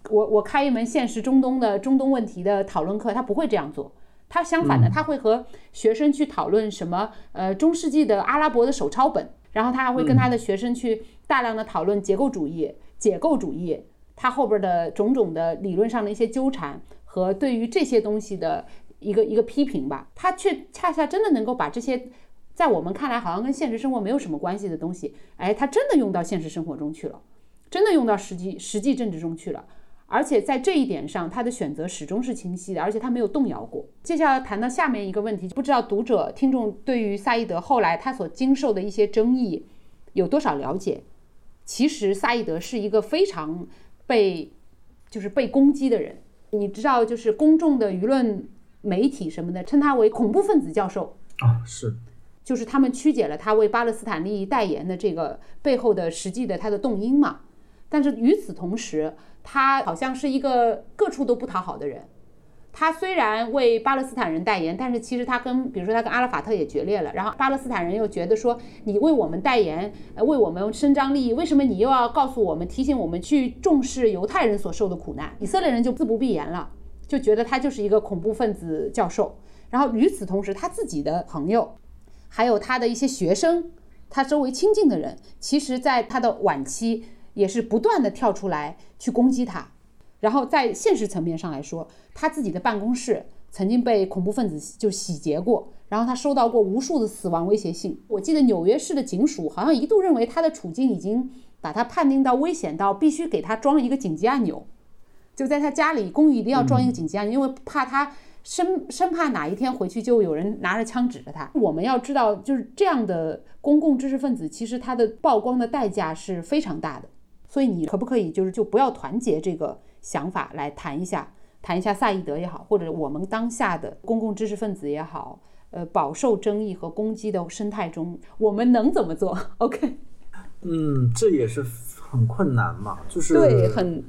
我我开一门现实中东的中东问题的讨论课，他不会这样做。他相反的，他会和学生去讨论什么呃中世纪的阿拉伯的手抄本，然后他还会跟他的学生去大量的讨论结构主义、解构主义，他后边的种种的理论上的一些纠缠和对于这些东西的一个一个批评吧，他却恰恰真的能够把这些在我们看来好像跟现实生活没有什么关系的东西，哎，他真的用到现实生活中去了，真的用到实际实际政治中去了。而且在这一点上，他的选择始终是清晰的，而且他没有动摇过。接下来谈到下面一个问题，不知道读者听众对于萨义德后来他所经受的一些争议有多少了解？其实萨义德是一个非常被就是被攻击的人，你知道，就是公众的舆论媒体什么的称他为恐怖分子教授啊，是，就是他们曲解了他为巴勒斯坦利益代言的这个背后的实际的他的动因嘛。但是与此同时，他好像是一个各处都不讨好的人。他虽然为巴勒斯坦人代言，但是其实他跟，比如说他跟阿拉法特也决裂了。然后巴勒斯坦人又觉得说，你为我们代言，为我们伸张利益，为什么你又要告诉我们、提醒我们去重视犹太人所受的苦难？以色列人就自不必言了，就觉得他就是一个恐怖分子教授。然后与此同时，他自己的朋友，还有他的一些学生，他周围亲近的人，其实在他的晚期。也是不断的跳出来去攻击他，然后在现实层面上来说，他自己的办公室曾经被恐怖分子就洗劫过，然后他收到过无数的死亡威胁信。我记得纽约市的警署好像一度认为他的处境已经把他判定到危险到必须给他装一个紧急按钮，就在他家里公寓一定要装一个紧急按钮，因为怕他生生怕哪一天回去就有人拿着枪指着他。我们要知道，就是这样的公共知识分子，其实他的曝光的代价是非常大的。所以你可不可以就是就不要团结这个想法来谈一下，谈一下萨义德也好，或者我们当下的公共知识分子也好，呃，饱受争议和攻击的生态中，我们能怎么做？OK？嗯，这也是很困难嘛，就是对，很，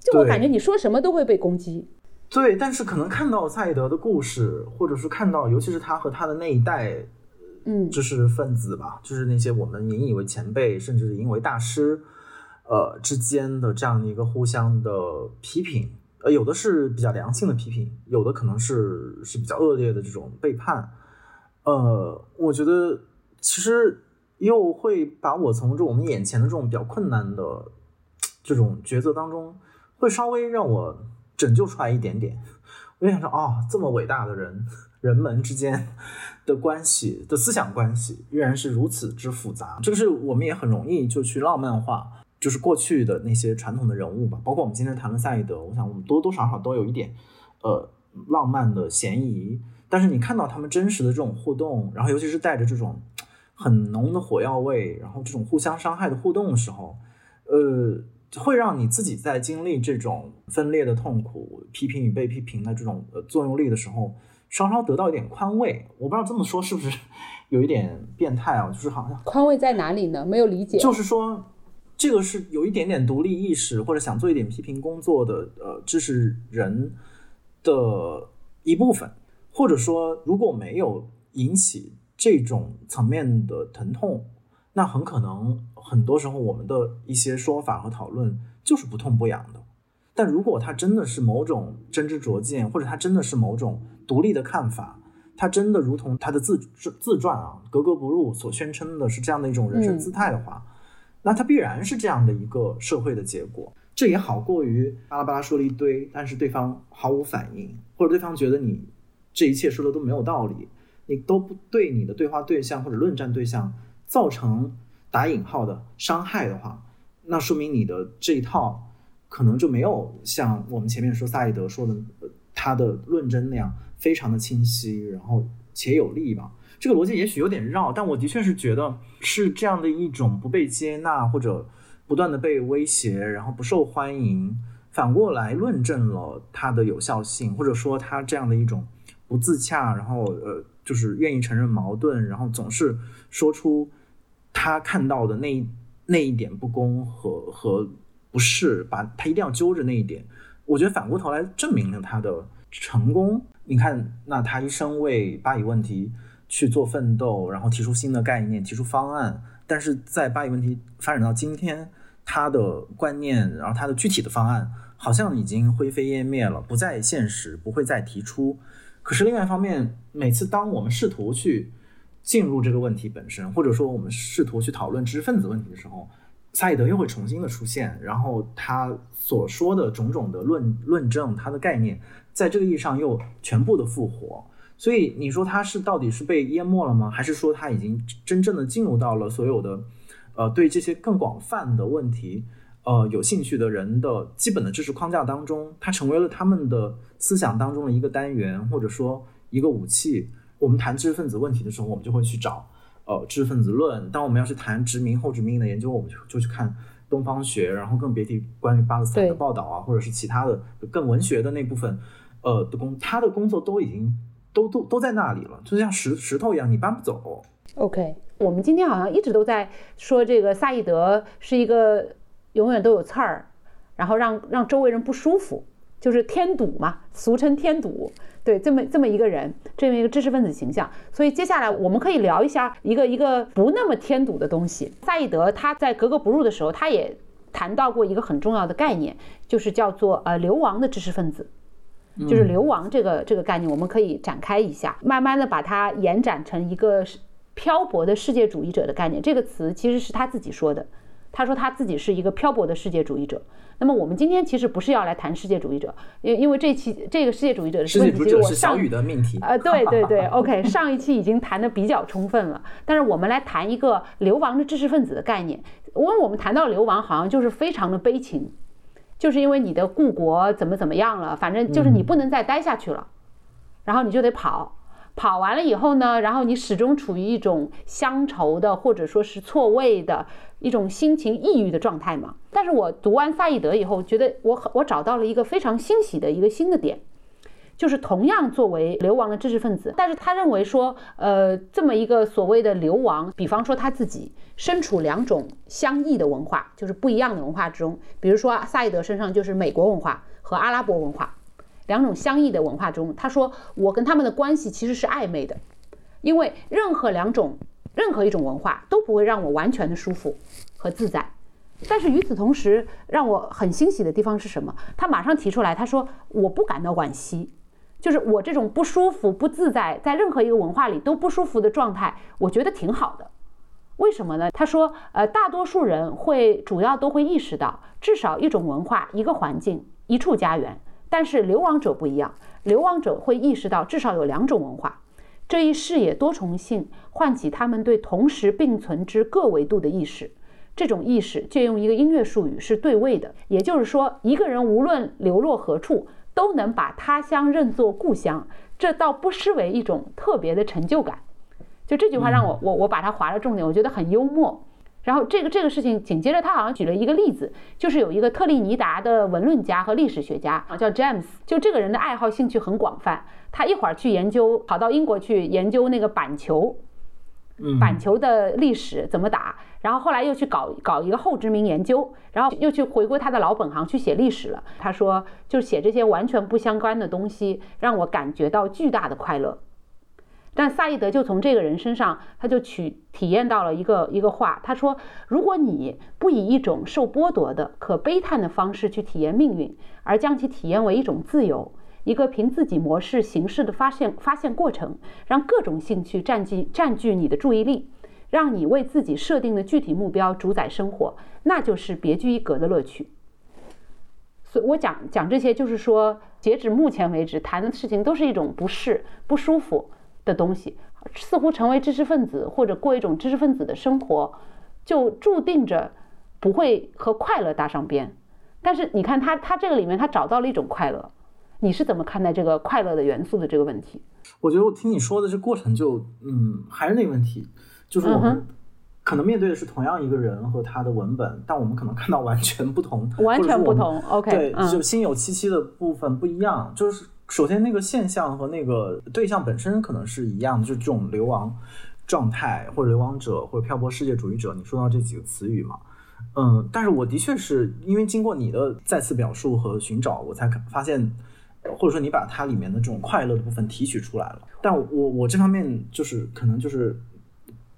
就我感觉你说什么都会被攻击。对，但是可能看到萨义德的故事，或者是看到，尤其是他和他的那一代，嗯，知识分子吧，就是那些我们引以为前辈，甚至是引为大师。呃，之间的这样的一个互相的批评，呃，有的是比较良性的批评，有的可能是是比较恶劣的这种背叛。呃，我觉得其实又会把我从这我们眼前的这种比较困难的这种抉择当中，会稍微让我拯救出来一点点。我就想说，哦，这么伟大的人，人们之间的关系的思想关系，依然是如此之复杂。这个是我们也很容易就去浪漫化。就是过去的那些传统的人物吧，包括我们今天谈论赛义德，我想我们多多少少都有一点，呃，浪漫的嫌疑。但是你看到他们真实的这种互动，然后尤其是带着这种很浓的火药味，然后这种互相伤害的互动的时候，呃，会让你自己在经历这种分裂的痛苦、批评与被批评的这种呃作用力的时候，稍稍得到一点宽慰。我不知道这么说是不是 有一点变态啊？就是好像宽慰在哪里呢？没有理解。就是说。这个是有一点点独立意识或者想做一点批评工作的呃知识人的一部分，或者说如果没有引起这种层面的疼痛，那很可能很多时候我们的一些说法和讨论就是不痛不痒的。但如果他真的是某种真知灼见，或者他真的是某种独立的看法，他真的如同他的自自传啊格格不入所宣称的是这样的一种人生姿态的话。那它必然是这样的一个社会的结果，这也好过于巴拉巴拉说了一堆，但是对方毫无反应，或者对方觉得你这一切说的都没有道理，你都不对你的对话对象或者论战对象造成打引号的伤害的话，那说明你的这一套可能就没有像我们前面说萨义德说的他的论证那样非常的清晰，然后且有力吧。这个逻辑也许有点绕，但我的确是觉得是这样的一种不被接纳或者不断的被威胁，然后不受欢迎，反过来论证了它的有效性，或者说他这样的一种不自洽，然后呃，就是愿意承认矛盾，然后总是说出他看到的那那一点不公和和不是，把他一定要揪着那一点，我觉得反过头来证明了他的成功。你看，那他一生为巴以问题。去做奋斗，然后提出新的概念，提出方案。但是在巴以问题发展到今天，他的观念，然后他的具体的方案，好像已经灰飞烟灭了，不再现实，不会再提出。可是另外一方面，每次当我们试图去进入这个问题本身，或者说我们试图去讨论知识分子问题的时候，萨义德又会重新的出现，然后他所说的种种的论论证，他的概念，在这个意义上又全部的复活。所以你说他是到底是被淹没了吗？还是说他已经真正的进入到了所有的，呃，对这些更广泛的问题，呃，有兴趣的人的基本的知识框架当中，它成为了他们的思想当中的一个单元，或者说一个武器。我们谈知识分子问题的时候，我们就会去找，呃，知识分子论。当我们要去谈殖民后殖民的研究，我们就就去看东方学，然后更别提关于巴勒斯坦的报道啊，或者是其他的更文学的那部分，呃，的工，他的工作都已经。都都都在那里了，就像石石头一样，你搬不走。OK，我们今天好像一直都在说这个萨义德是一个永远都有刺儿，然后让让周围人不舒服，就是添堵嘛，俗称添堵。对，这么这么一个人，这么一个知识分子形象。所以接下来我们可以聊一下一个一个不那么添堵的东西。萨义德他在格格不入的时候，他也谈到过一个很重要的概念，就是叫做呃流亡的知识分子。就是流亡这个这个概念，我们可以展开一下，慢慢的把它延展成一个漂泊的世界主义者的概念。这个词其实是他自己说的，他说他自己是一个漂泊的世界主义者。那么我们今天其实不是要来谈世界主义者，因因为这期这个世界主义者的世界主义者是小雨的命题。呃，对 对对，OK，上一期已经谈的比较充分了，但是我们来谈一个流亡的知识分子的概念。因为我们谈到流亡，好像就是非常的悲情。就是因为你的故国怎么怎么样了，反正就是你不能再待下去了，然后你就得跑，跑完了以后呢，然后你始终处于一种乡愁的或者说是错位的一种心情抑郁的状态嘛。但是我读完萨义德以后，觉得我我找到了一个非常欣喜的一个新的点。就是同样作为流亡的知识分子，但是他认为说，呃，这么一个所谓的流亡，比方说他自己身处两种相异的文化，就是不一样的文化之中，比如说萨义德身上就是美国文化和阿拉伯文化两种相异的文化中，他说我跟他们的关系其实是暧昧的，因为任何两种任何一种文化都不会让我完全的舒服和自在，但是与此同时，让我很欣喜的地方是什么？他马上提出来，他说我不感到惋惜。就是我这种不舒服、不自在，在任何一个文化里都不舒服的状态，我觉得挺好的。为什么呢？他说，呃，大多数人会主要都会意识到，至少一种文化、一个环境、一处家园。但是流亡者不一样，流亡者会意识到至少有两种文化。这一视野多重性唤起他们对同时并存之各维度的意识。这种意识借用一个音乐术语是对位的，也就是说，一个人无论流落何处。都能把他乡认作故乡，这倒不失为一种特别的成就感。就这句话让我我我把它划了重点，我觉得很幽默。然后这个这个事情紧接着他好像举了一个例子，就是有一个特立尼达的文论家和历史学家啊，叫 James。就这个人的爱好兴趣很广泛，他一会儿去研究，跑到英国去研究那个板球。板球的历史怎么打？然后后来又去搞搞一个后殖民研究，然后又去回归他的老本行去写历史了。他说，就写这些完全不相关的东西，让我感觉到巨大的快乐。但萨义德就从这个人身上，他就取体验到了一个一个话。他说，如果你不以一种受剥夺的可悲叹的方式去体验命运，而将其体验为一种自由。一个凭自己模式形式的发现发现过程，让各种兴趣占据占据你的注意力，让你为自己设定的具体目标主宰生活，那就是别具一格的乐趣。所以我讲讲这些，就是说，截止目前为止谈的事情都是一种不适、不舒服的东西，似乎成为知识分子或者过一种知识分子的生活，就注定着不会和快乐搭上边。但是你看他，他这个里面他找到了一种快乐。你是怎么看待这个快乐的元素的这个问题？我觉得我听你说的这过程就，嗯，还是那个问题，就是我们可能面对的是同样一个人和他的文本，但我们可能看到完全不同，完全不同。OK，对，就心有戚戚的部分不一样。就是首先那个现象和那个对象本身可能是一样的，就是这种流亡状态或者流亡者或者漂泊世界主义者。你说到这几个词语嘛？嗯，但是我的确是因为经过你的再次表述和寻找，我才发现。或者说你把它里面的这种快乐的部分提取出来了，但我我这方面就是可能就是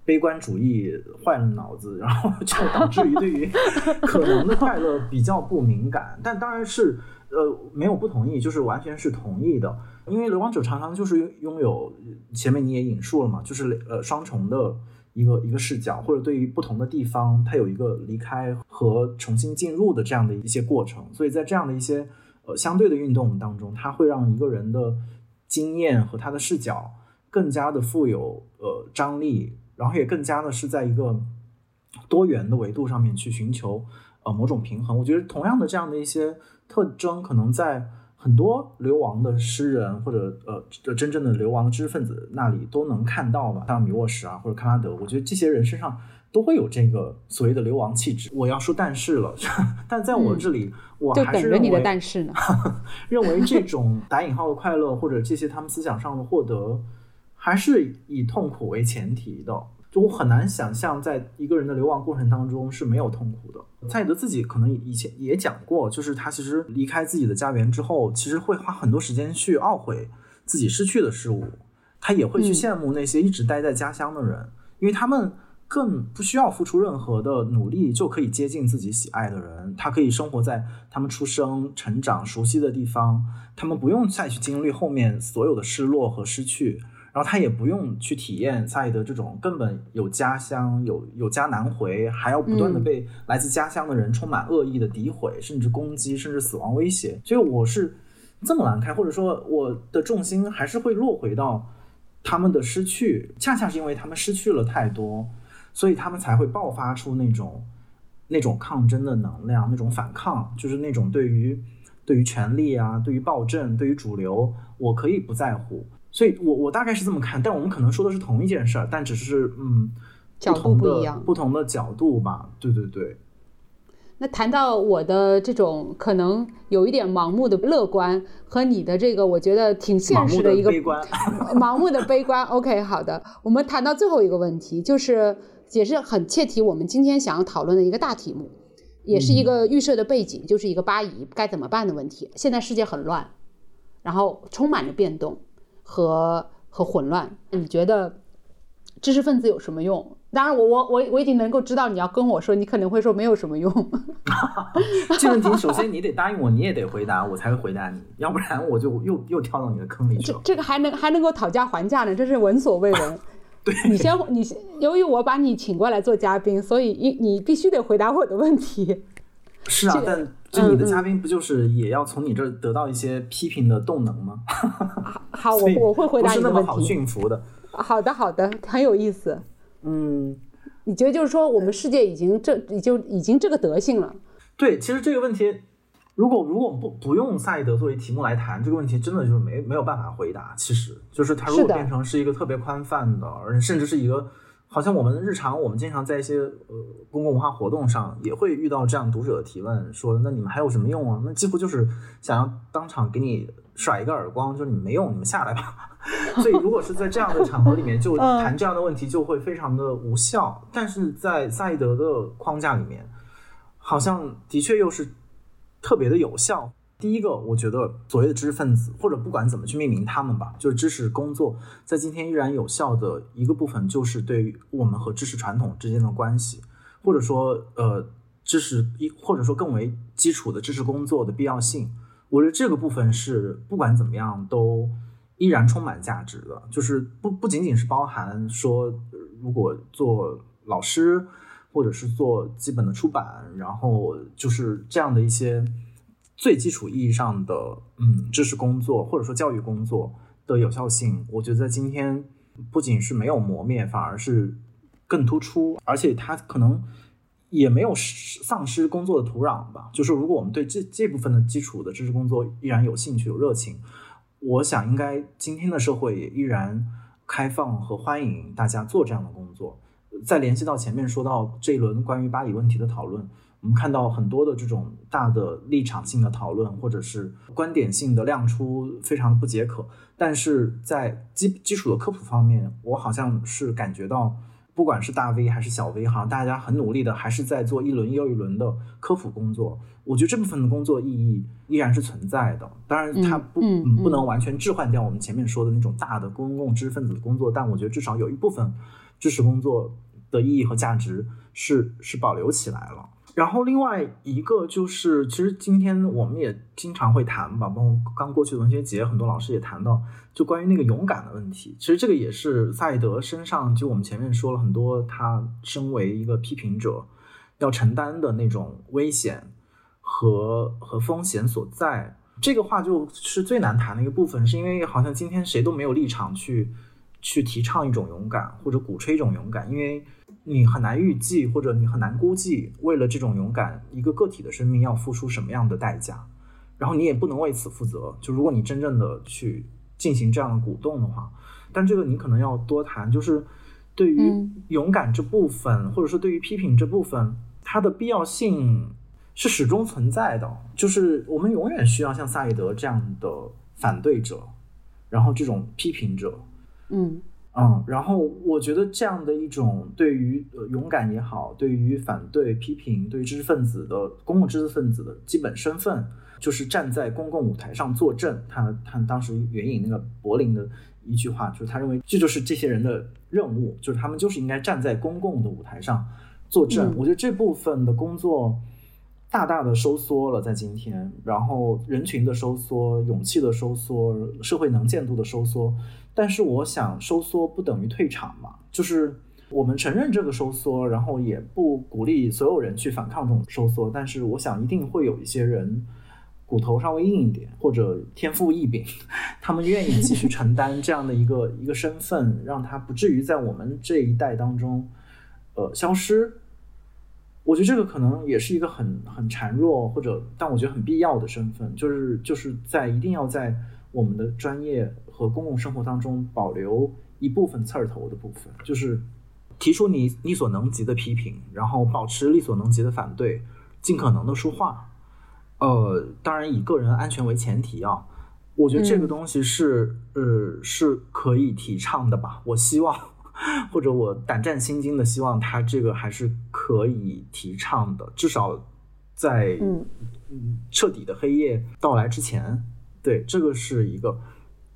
悲观主义坏了脑子，然后就导致于对于可能的快乐比较不敏感。但当然是呃没有不同意，就是完全是同意的。因为流亡者常常就是拥有前面你也引述了嘛，就是呃双重的一个一个视角，或者对于不同的地方，它有一个离开和重新进入的这样的一些过程。所以在这样的一些呃相对的运动当中，它会让一个人的经验和他的视角更加的富有呃张力。然后也更加的是在一个多元的维度上面去寻求呃某种平衡。我觉得同样的这样的一些特征，可能在很多流亡的诗人或者呃真正的流亡的知识分子那里都能看到吧。像米沃什啊或者康拉德，我觉得这些人身上都会有这个所谓的流亡气质。我要说但是了，但在我这里，我还是认为但是呢，认为这种打引号的快乐或者这些他们思想上的获得。还是以痛苦为前提的，就我很难想象，在一个人的流亡过程当中是没有痛苦的。蔡德自己可能以前也讲过，就是他其实离开自己的家园之后，其实会花很多时间去懊悔自己失去的事物，他也会去羡慕那些一直待在家乡的人，因为他们更不需要付出任何的努力就可以接近自己喜爱的人，他可以生活在他们出生、成长、熟悉的地方，他们不用再去经历后面所有的失落和失去。然后他也不用去体验萨义德这种根本有家乡有有家难回，还要不断的被来自家乡的人充满恶意的诋毁，甚至攻击，甚至死亡威胁。所以我是这么来看，或者说我的重心还是会落回到他们的失去，恰恰是因为他们失去了太多，所以他们才会爆发出那种那种抗争的能量，那种反抗，就是那种对于对于权力啊，对于暴政，对于主流，我可以不在乎。所以，我我大概是这么看，但我们可能说的是同一件事儿，但只是嗯，角度不一样，不同的角度吧。对对对。那谈到我的这种可能有一点盲目的乐观，和你的这个我觉得挺现实的一个悲观，盲目的悲观。OK，好的，我们谈到最后一个问题，就是也是很切题，我们今天想要讨论的一个大题目，也是一个预设的背景，就是一个巴以该怎么办的问题。现在世界很乱，然后充满着变动。和和混乱，你觉得知识分子有什么用？当然，我我我我已经能够知道你要跟我说，你可能会说没有什么用。这问题首先你得答应我，你也得回答，我才会回答你，要不然我就又又跳到你的坑里去了。这这个还能还能够讨价还价呢，这是闻所未闻。对你先你由于我把你请过来做嘉宾，所以你你必须得回答我的问题。是啊，但就你的嘉宾不就是也要从你这儿得到一些批评的动能吗？好，我我会回答你的问题。不是那么好驯服的。好的，好的，很有意思。嗯，你觉得就是说我们世界已经这已经已经这个德性了？对，其实这个问题，如果如果不不用萨义德作为题目来谈这个问题，真的就是没没有办法回答。其实就是它如果变成是一个特别宽泛的，而且甚至是一个。好像我们日常，我们经常在一些呃公共文化活动上也会遇到这样读者的提问，说那你们还有什么用啊？那几乎就是想要当场给你甩一个耳光，就是你没用，你们下来吧。所以如果是在这样的场合里面就 谈这样的问题，就会非常的无效。但是在萨义德的框架里面，好像的确又是特别的有效。第一个，我觉得所谓的知识分子，或者不管怎么去命名他们吧，就是知识工作，在今天依然有效的一个部分，就是对于我们和知识传统之间的关系，或者说，呃，知识一或者说更为基础的知识工作的必要性。我觉得这个部分是不管怎么样都依然充满价值的，就是不不仅仅是包含说，如果做老师或者是做基本的出版，然后就是这样的一些。最基础意义上的，嗯，知识工作或者说教育工作的有效性，我觉得在今天不仅是没有磨灭，反而是更突出，而且它可能也没有丧失工作的土壤吧。就是如果我们对这这部分的基础的知识工作依然有兴趣、有热情，我想应该今天的社会也依然开放和欢迎大家做这样的工作。再联系到前面说到这一轮关于巴以问题的讨论。我们看到很多的这种大的立场性的讨论，或者是观点性的亮出，非常不解渴。但是在基基础的科普方面，我好像是感觉到，不管是大 V 还是小 V，好像大家很努力的，还是在做一轮又一轮的科普工作。我觉得这部分的工作意义依然是存在的。当然，它不嗯不能完全置换掉我们前面说的那种大的公共知识分子的工作，但我觉得至少有一部分知识工作的意义和价值是是保留起来了。然后另外一个就是，其实今天我们也经常会谈吧，包括刚过去的文学节，很多老师也谈到，就关于那个勇敢的问题。其实这个也是萨义德身上，就我们前面说了很多，他身为一个批评者要承担的那种危险和和风险所在。这个话就是最难谈的一个部分，是因为好像今天谁都没有立场去去提倡一种勇敢或者鼓吹一种勇敢，因为。你很难预计，或者你很难估计，为了这种勇敢，一个个体的生命要付出什么样的代价，然后你也不能为此负责。就如果你真正的去进行这样的鼓动的话，但这个你可能要多谈，就是对于勇敢这部分，或者说对于批评这部分，它的必要性是始终存在的。就是我们永远需要像萨义德这样的反对者，然后这种批评者，嗯。嗯，然后我觉得这样的一种对于呃勇敢也好，对于反对批评，对于知识分子的公共知识分子的基本身份，就是站在公共舞台上作证。他他当时援引那个柏林的一句话，就是他认为这就是这些人的任务，就是他们就是应该站在公共的舞台上作证。我觉得这部分的工作大大的收缩了，在今天，然后人群的收缩，勇气的收缩，社会能见度的收缩。但是我想收缩不等于退场嘛，就是我们承认这个收缩，然后也不鼓励所有人去反抗这种收缩。但是我想一定会有一些人骨头稍微硬一点，或者天赋异禀，他们愿意继续承担这样的一个一个身份，让他不至于在我们这一代当中呃消失。我觉得这个可能也是一个很很孱弱，或者但我觉得很必要的身份，就是就是在一定要在我们的专业。和公共生活当中保留一部分刺儿头的部分，就是提出你力所能及的批评，然后保持力所能及的反对，尽可能的说话。呃，当然以个人安全为前提啊。我觉得这个东西是呃是可以提倡的吧。我希望，或者我胆战心惊的希望，他这个还是可以提倡的，至少在嗯彻底的黑夜到来之前，对这个是一个。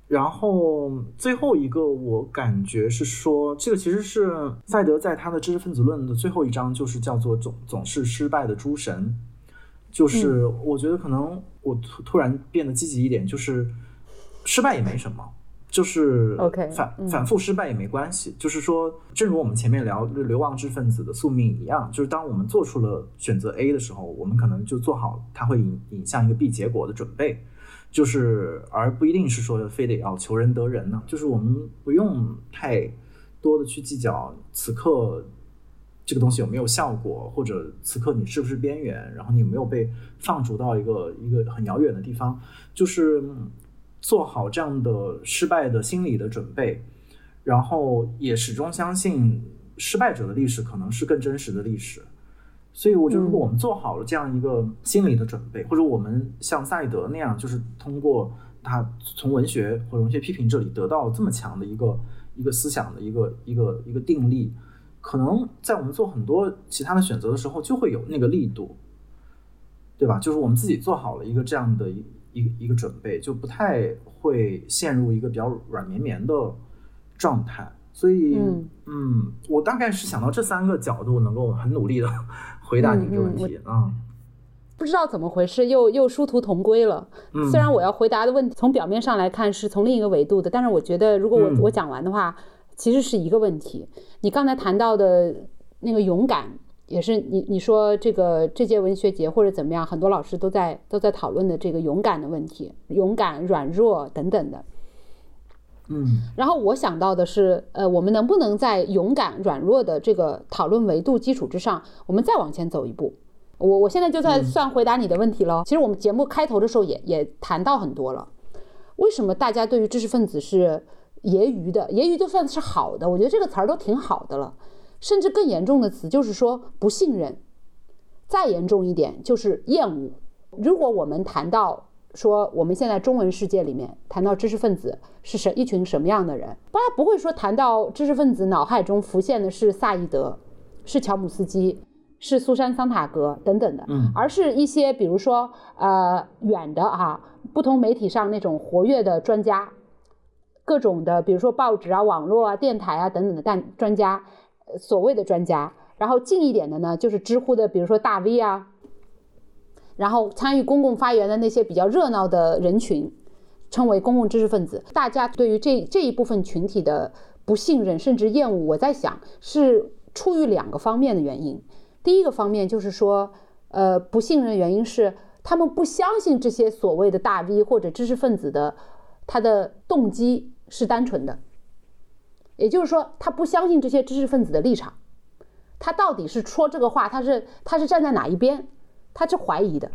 然后最后一个，我感觉是说，这个其实是赛德在他的知识分子论的最后一章，就是叫做“总总是失败的诸神”。就是我觉得可能我突突然变得积极一点，就是失败也没什么，就是 OK 反反复失败也没关系。就是说，正如我们前面聊流亡知识分子的宿命一样，就是当我们做出了选择 A 的时候，我们可能就做好它会引引向一个 B 结果的准备。就是，而不一定是说非得要求人得人呢。就是我们不用太多的去计较此刻这个东西有没有效果，或者此刻你是不是边缘，然后你有没有被放逐到一个一个很遥远的地方。就是做好这样的失败的心理的准备，然后也始终相信失败者的历史可能是更真实的历史。所以我觉得，如果我们做好了这样一个心理的准备，或者我们像赛德那样，就是通过他从文学或者文学批评这里得到这么强的一个一个思想的一个一个一个定力，可能在我们做很多其他的选择的时候，就会有那个力度，对吧？就是我们自己做好了一个这样的一一个一个准备，就不太会陷入一个比较软绵绵的状态。所以，嗯，我大概是想到这三个角度，能够很努力的。回答你这个问题啊，不知道怎么回事，又又殊途同归了。虽然我要回答的问题从表面上来看是从另一个维度的，但是我觉得如果我我讲完的话，其实是一个问题。你刚才谈到的那个勇敢，也是你你说这个这届文学节或者怎么样，很多老师都在都在讨论的这个勇敢的问题，勇敢、软弱等等的。嗯，然后我想到的是，呃，我们能不能在勇敢、软弱的这个讨论维度基础之上，我们再往前走一步？我我现在就在算回答你的问题了。其实我们节目开头的时候也也谈到很多了，为什么大家对于知识分子是揶揄的？揶揄就算是好的，我觉得这个词儿都挺好的了。甚至更严重的词就是说不信任，再严重一点就是厌恶。如果我们谈到。说我们现在中文世界里面谈到知识分子是什一群什么样的人？大家不会说谈到知识分子脑海中浮现的是萨义德，是乔姆斯基，是苏珊桑塔格等等的，嗯，而是一些比如说呃远的啊，不同媒体上那种活跃的专家，各种的，比如说报纸啊、网络啊、电台啊等等的但专家，所谓的专家。然后近一点的呢，就是知乎的，比如说大 V 啊，然后参与公共发言的那些比较热闹的人群，称为公共知识分子。大家对于这这一部分群体的不信任甚至厌恶，我在想是出于两个方面的原因。第一个方面就是说，呃，不信任原因是他们不相信这些所谓的大 V 或者知识分子的他的动机是单纯的，也就是说，他不相信这些知识分子的立场。他到底是说这个话，他是他是站在哪一边，他是怀疑的。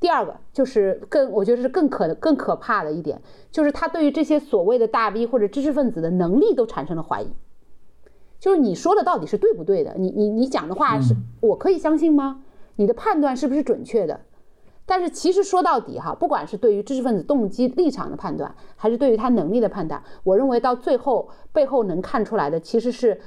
第二个就是更，我觉得是更可更可怕的一点，就是他对于这些所谓的大 V 或者知识分子的能力都产生了怀疑。就是你说的到底是对不对的？你你你讲的话是我可以相信吗？你的判断是不是准确的？但是其实说到底哈，不管是对于知识分子动机立场的判断，还是对于他能力的判断，我认为到最后背后能看出来的其实是。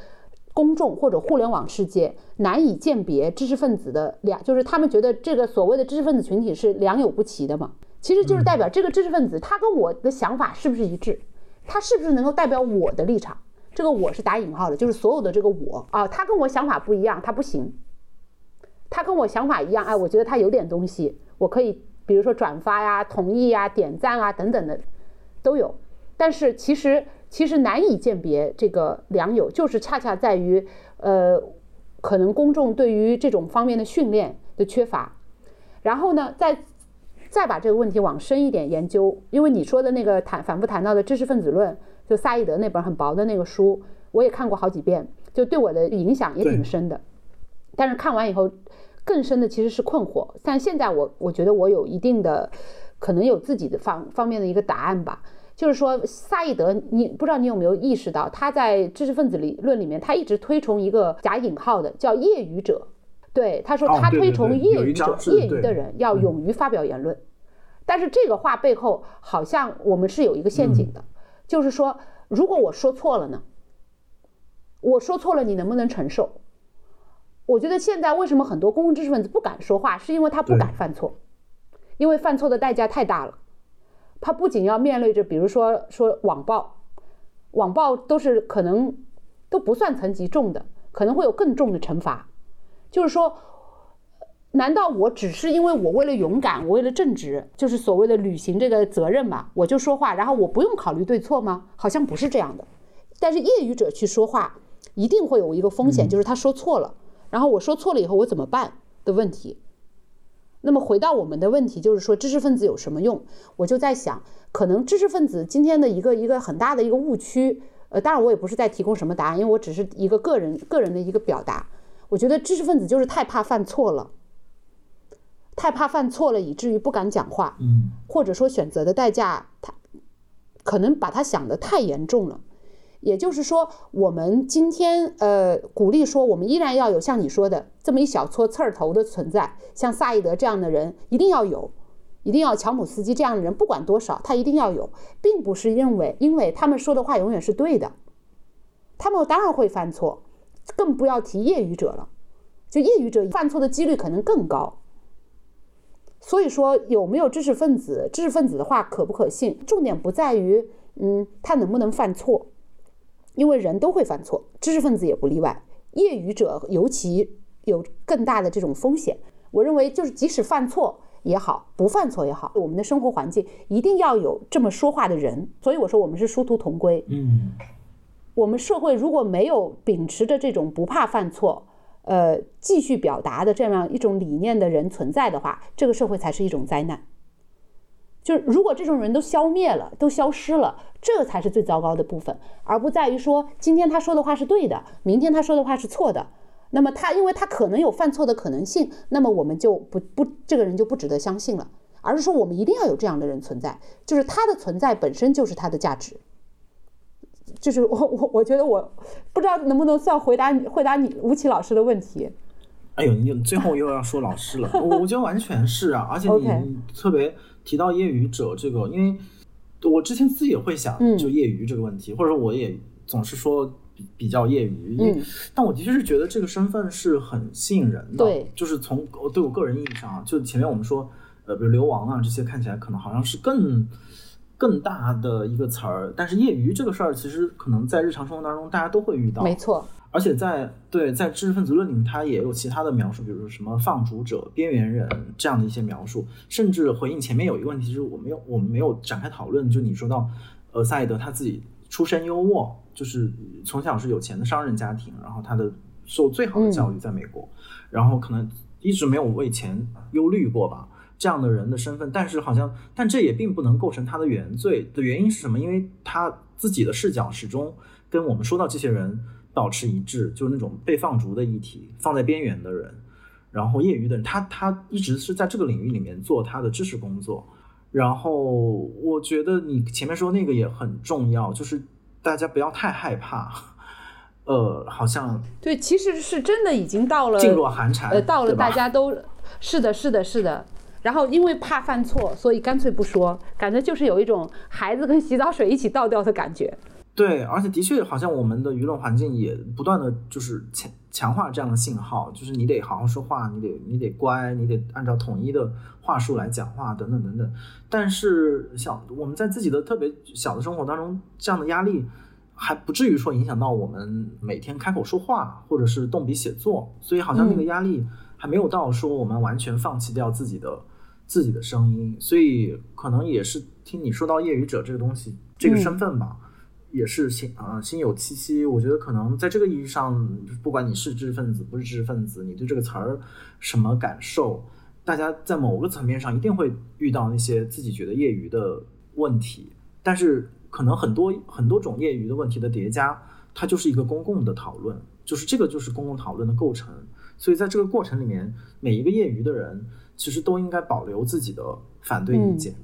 公众或者互联网世界难以鉴别知识分子的良，就是他们觉得这个所谓的知识分子群体是良莠不齐的嘛？其实就是代表这个知识分子他跟我的想法是不是一致，他是不是能够代表我的立场？这个我是打引号的，就是所有的这个我啊，他跟我想法不一样，他不行。他跟我想法一样，哎，我觉得他有点东西，我可以比如说转发呀、同意呀、点赞啊等等的都有，但是其实。其实难以鉴别这个良友，就是恰恰在于，呃，可能公众对于这种方面的训练的缺乏。然后呢，再再把这个问题往深一点研究，因为你说的那个谈反复谈到的知识分子论，就萨义德那本很薄的那个书，我也看过好几遍，就对我的影响也挺深的。但是看完以后，更深的其实是困惑。但现在我我觉得我有一定的，可能有自己的方方面的一个答案吧。就是说，萨义德，你不知道你有没有意识到，他在知识分子理论里面，他一直推崇一个假引号的叫业余者。对，他说他推崇业余者，业余的人要勇于发表言论。但是这个话背后好像我们是有一个陷阱的，就是说，如果我说错了呢？我说错了，你能不能承受？我觉得现在为什么很多公共知识分子不敢说话，是因为他不敢犯错，因为犯错的代价太大了。他不仅要面对着，比如说说网暴，网暴都是可能都不算层级重的，可能会有更重的惩罚。就是说，难道我只是因为我为了勇敢，我为了正直，就是所谓的履行这个责任嘛，我就说话，然后我不用考虑对错吗？好像不是这样的。但是业余者去说话，一定会有一个风险，就是他说错了，然后我说错了以后我怎么办的问题。那么回到我们的问题，就是说知识分子有什么用？我就在想，可能知识分子今天的一个一个很大的一个误区，呃，当然我也不是在提供什么答案，因为我只是一个个人个人的一个表达。我觉得知识分子就是太怕犯错了，太怕犯错了，以至于不敢讲话，嗯，或者说选择的代价，他可能把他想的太严重了。也就是说，我们今天呃鼓励说，我们依然要有像你说的这么一小撮刺儿头的存在，像萨义德这样的人一定要有，一定要乔姆斯基这样的人，不管多少，他一定要有，并不是因为因为他们说的话永远是对的，他们当然会犯错，更不要提业余者了，就业余者犯错的几率可能更高。所以说，有没有知识分子，知识分子的话可不可信，重点不在于嗯他能不能犯错。因为人都会犯错，知识分子也不例外，业余者尤其有更大的这种风险。我认为，就是即使犯错也好，不犯错也好，我们的生活环境一定要有这么说话的人。所以我说，我们是殊途同归。嗯，我们社会如果没有秉持着这种不怕犯错，呃，继续表达的这样一种理念的人存在的话，这个社会才是一种灾难。就是如果这种人都消灭了，都消失了，这才是最糟糕的部分，而不在于说今天他说的话是对的，明天他说的话是错的。那么他因为他可能有犯错的可能性，那么我们就不不这个人就不值得相信了，而是说我们一定要有这样的人存在，就是他的存在本身就是他的价值。就是我我我觉得我不知道能不能算回答你回答你吴奇老师的问题。哎呦，你最后又要说老师了，我我觉得完全是啊，而且你特别。提到业余者这个，因为我之前自己也会想，就业余这个问题，或者说我也总是说比比较业余，因为但我的确是觉得这个身份是很吸引人的，对，就是从对我个人意义上啊，就前面我们说，呃，比如流亡啊这些看起来可能好像是更更大的一个词儿。但是业余这个事儿，其实可能在日常生活当中大家都会遇到。没错。而且在对在知识分子论里面，它也有其他的描述，比如说什么放逐者、边缘人这样的一些描述。甚至回应前面有一个问题，就是我没有我们没有展开讨论，就你说到，呃，赛德他自己出身优渥，就是从小是有钱的商人家庭，然后他的受最好的教育在美国，然后可能一直没有为钱忧虑过吧。这样的人的身份，但是好像，但这也并不能构成他的原罪的原因是什么？因为他自己的视角始终跟我们说到这些人。保持一致，就是那种被放逐的议题，放在边缘的人，然后业余的人，他他一直是在这个领域里面做他的知识工作。然后我觉得你前面说那个也很重要，就是大家不要太害怕，呃，好像对，其实是真的已经到了噤若寒蝉，呃，到了大家都是的，是的，是的。然后因为怕犯错，所以干脆不说，感觉就是有一种孩子跟洗澡水一起倒掉的感觉。对，而且的确，好像我们的舆论环境也不断的就是强强化这样的信号，就是你得好好说话，你得你得乖，你得按照统一的话术来讲话，等等等等。但是，像我们在自己的特别小的生活当中，这样的压力还不至于说影响到我们每天开口说话，或者是动笔写作。所以，好像那个压力还没有到说我们完全放弃掉自己的自己的声音。所以，可能也是听你说到业余者这个东西，这个身份吧。也是心啊，心有戚戚。我觉得可能在这个意义上，不管你是知识分子不是知识分子，你对这个词儿什么感受，大家在某个层面上一定会遇到那些自己觉得业余的问题。但是可能很多很多种业余的问题的叠加，它就是一个公共的讨论，就是这个就是公共讨论的构成。所以在这个过程里面，每一个业余的人其实都应该保留自己的反对意见。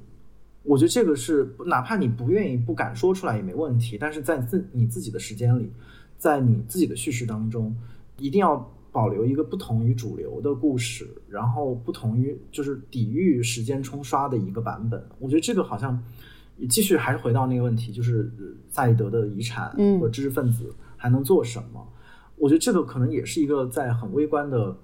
我觉得这个是，哪怕你不愿意、不敢说出来也没问题，但是在自你自己的时间里，在你自己的叙事当中，一定要保留一个不同于主流的故事，然后不同于就是抵御时间冲刷的一个版本。我觉得这个好像继续还是回到那个问题，就是赛德的遗产和知识分子还能做什么？我觉得这个可能也是一个在很微观的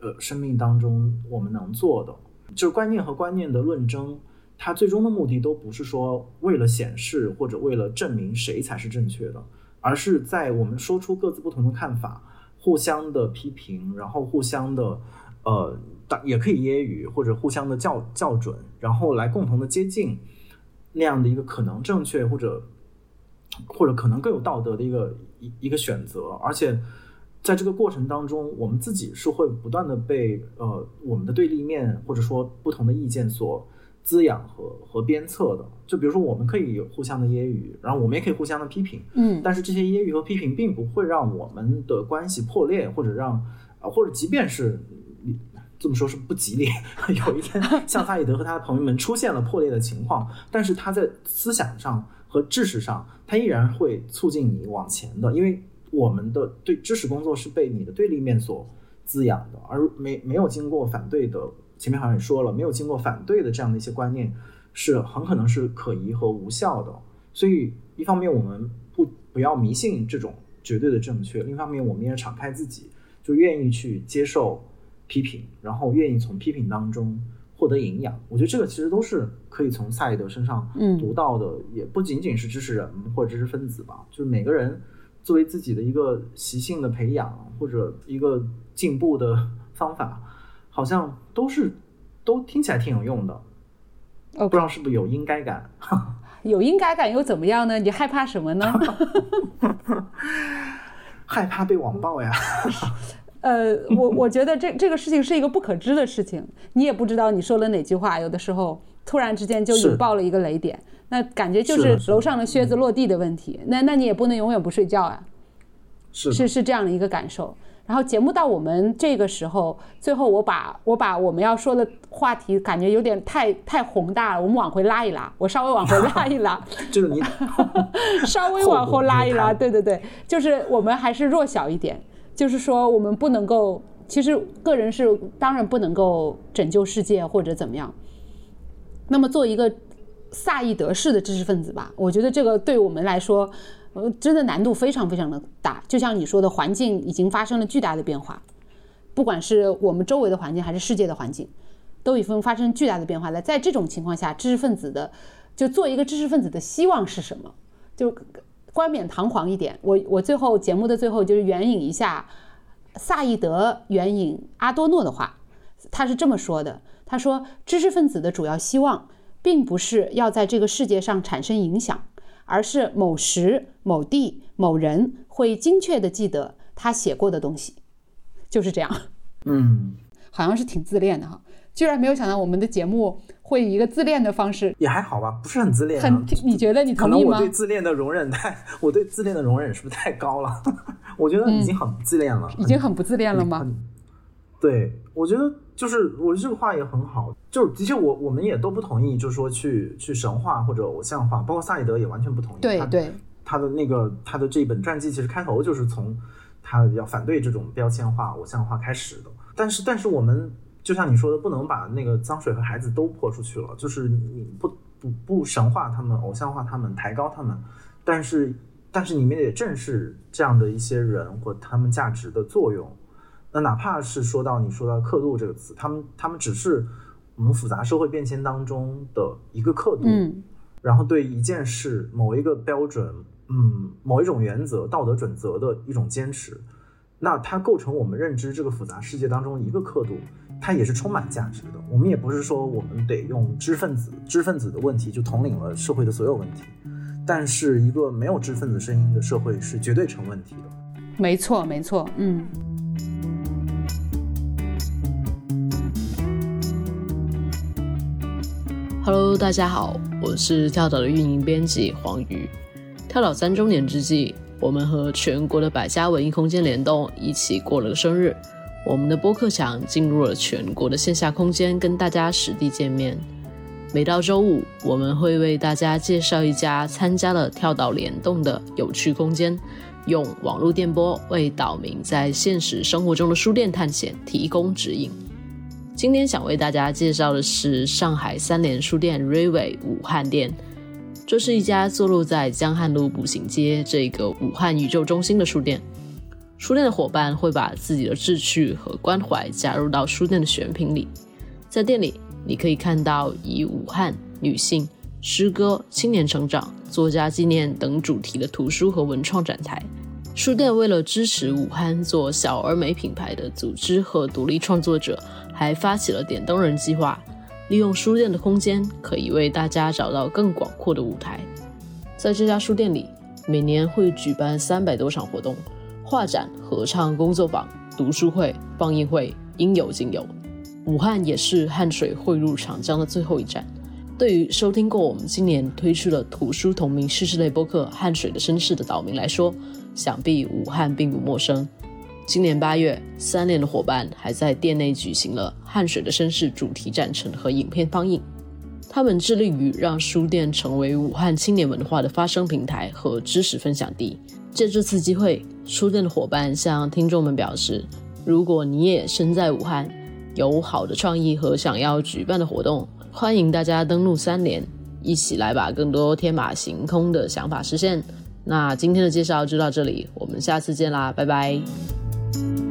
呃生命当中我们能做的，就是观念和观念的论争。它最终的目的都不是说为了显示或者为了证明谁才是正确的，而是在我们说出各自不同的看法，互相的批评，然后互相的，呃，也可以揶揄或者互相的校校准，然后来共同的接近那样的一个可能正确或者或者可能更有道德的一个一一个选择。而且在这个过程当中，我们自己是会不断的被呃我们的对立面或者说不同的意见所。滋养和和鞭策的，就比如说我们可以有互相的揶揄，然后我们也可以互相的批评，嗯，但是这些揶揄和批评并不会让我们的关系破裂，或者让啊，或者即便是这么说，是不吉利。有一天，像萨义德和他的朋友们出现了破裂的情况，但是他在思想上和知识上，他依然会促进你往前的，因为我们的对知识工作是被你的对立面所滋养的，而没没有经过反对的。前面好像也说了，没有经过反对的这样的一些观念，是很可能是可疑和无效的。所以，一方面我们不不要迷信这种绝对的正确，另一方面我们也敞开自己，就愿意去接受批评，然后愿意从批评当中获得营养。我觉得这个其实都是可以从萨义德身上读到的，也不仅仅是知识人或者知识分子吧，就是每个人作为自己的一个习性的培养或者一个进步的方法。好像都是，都听起来挺有用的。不知道是不是有应该感？有应该感又怎么样呢？你害怕什么呢？害怕被网暴呀。呃，我我觉得这这个事情是一个不可知的事情，你也不知道你说了哪句话，有的时候突然之间就引爆了一个雷点，那感觉就是楼上的靴子落地的问题。那那你也不能永远不睡觉啊。是是是这样的一个感受。然后节目到我们这个时候，最后我把我把我们要说的话题感觉有点太太宏大了，我们往回拉一拉，我稍微往回拉一拉，就是你 稍微往后拉一拉，对对对，就是我们还是弱小一点，就是说我们不能够，其实个人是当然不能够拯救世界或者怎么样，那么做一个萨义德式的知识分子吧，我觉得这个对我们来说。呃，真的难度非常非常的大，就像你说的，环境已经发生了巨大的变化，不管是我们周围的环境还是世界的环境，都已经发生巨大的变化了。在这种情况下，知识分子的就做一个知识分子的希望是什么？就冠冕堂皇一点。我我最后节目的最后就是援引一下萨义德援引阿多诺的话，他是这么说的：他说，知识分子的主要希望，并不是要在这个世界上产生影响，而是某时某地某人会精确的记得他写过的东西。就是这样。嗯，好像是挺自恋的哈，居然没有想到我们的节目会以一个自恋的方式，也还好吧，不是很自恋、啊。很，你觉得你可能我同意吗？对自恋的容忍太，我对自恋的容忍是不是太高了？我觉得已经很自恋了，已经很不自恋了吗？很对，我觉得就是我这个话也很好，就是的确我我们也都不同意，就是说去去神话或者偶像化，包括萨义德也完全不同意。他对对，他的那个他的这本传记其实开头就是从他要反对这种标签化、偶像化开始的。但是但是我们就像你说的，不能把那个脏水和孩子都泼出去了，就是你不不不神化他们、偶像化他们、抬高他们，但是但是你们也正视这样的一些人或他们价值的作用。那哪怕是说到你说到刻度这个词，他们他们只是我们复杂社会变迁当中的一个刻度，嗯然后对一件事某一个标准，嗯，某一种原则、道德准则的一种坚持，那它构成我们认知这个复杂世界当中一个刻度，它也是充满价值的。我们也不是说我们得用知识分子、知识分子的问题就统领了社会的所有问题，但是一个没有知识分子声音的社会是绝对成问题的。没错没错，嗯。Hello，大家好，我是跳岛的运营编辑黄瑜。跳岛三周年之际，我们和全国的百家文艺空间联动，一起过了个生日。我们的播客墙进入了全国的线下空间，跟大家实地见面。每到周五，我们会为大家介绍一家参加了跳岛联动的有趣空间，用网络电波为岛民在现实生活中的书店探险提供指引。今天想为大家介绍的是上海三联书店 Rivay 武汉店。这是一家坐落在江汉路步行街这个武汉宇宙中心的书店。书店的伙伴会把自己的志趣和关怀加入到书店的选品里。在店里，你可以看到以武汉、女性、诗歌、青年成长、作家纪念等主题的图书和文创展台。书店为了支持武汉做小而美品牌的组织和独立创作者，还发起了点灯人计划，利用书店的空间，可以为大家找到更广阔的舞台。在这家书店里，每年会举办三百多场活动，画展、合唱、工作坊、读书会、放映会，应有尽有。武汉也是汉水汇入长江的最后一站。对于收听过我们今年推出的图书同名叙事类播客《汉水的身世》的岛民来说，想必武汉并不陌生。今年八月，三联的伙伴还在店内举行了《汗水的身世》主题展陈和影片放映。他们致力于让书店成为武汉青年文化的发声平台和知识分享地。借这次机会，书店的伙伴向听众们表示，如果你也身在武汉，有好的创意和想要举办的活动，欢迎大家登录三联，一起来把更多天马行空的想法实现。那今天的介绍就到这里，我们下次见啦，拜拜。you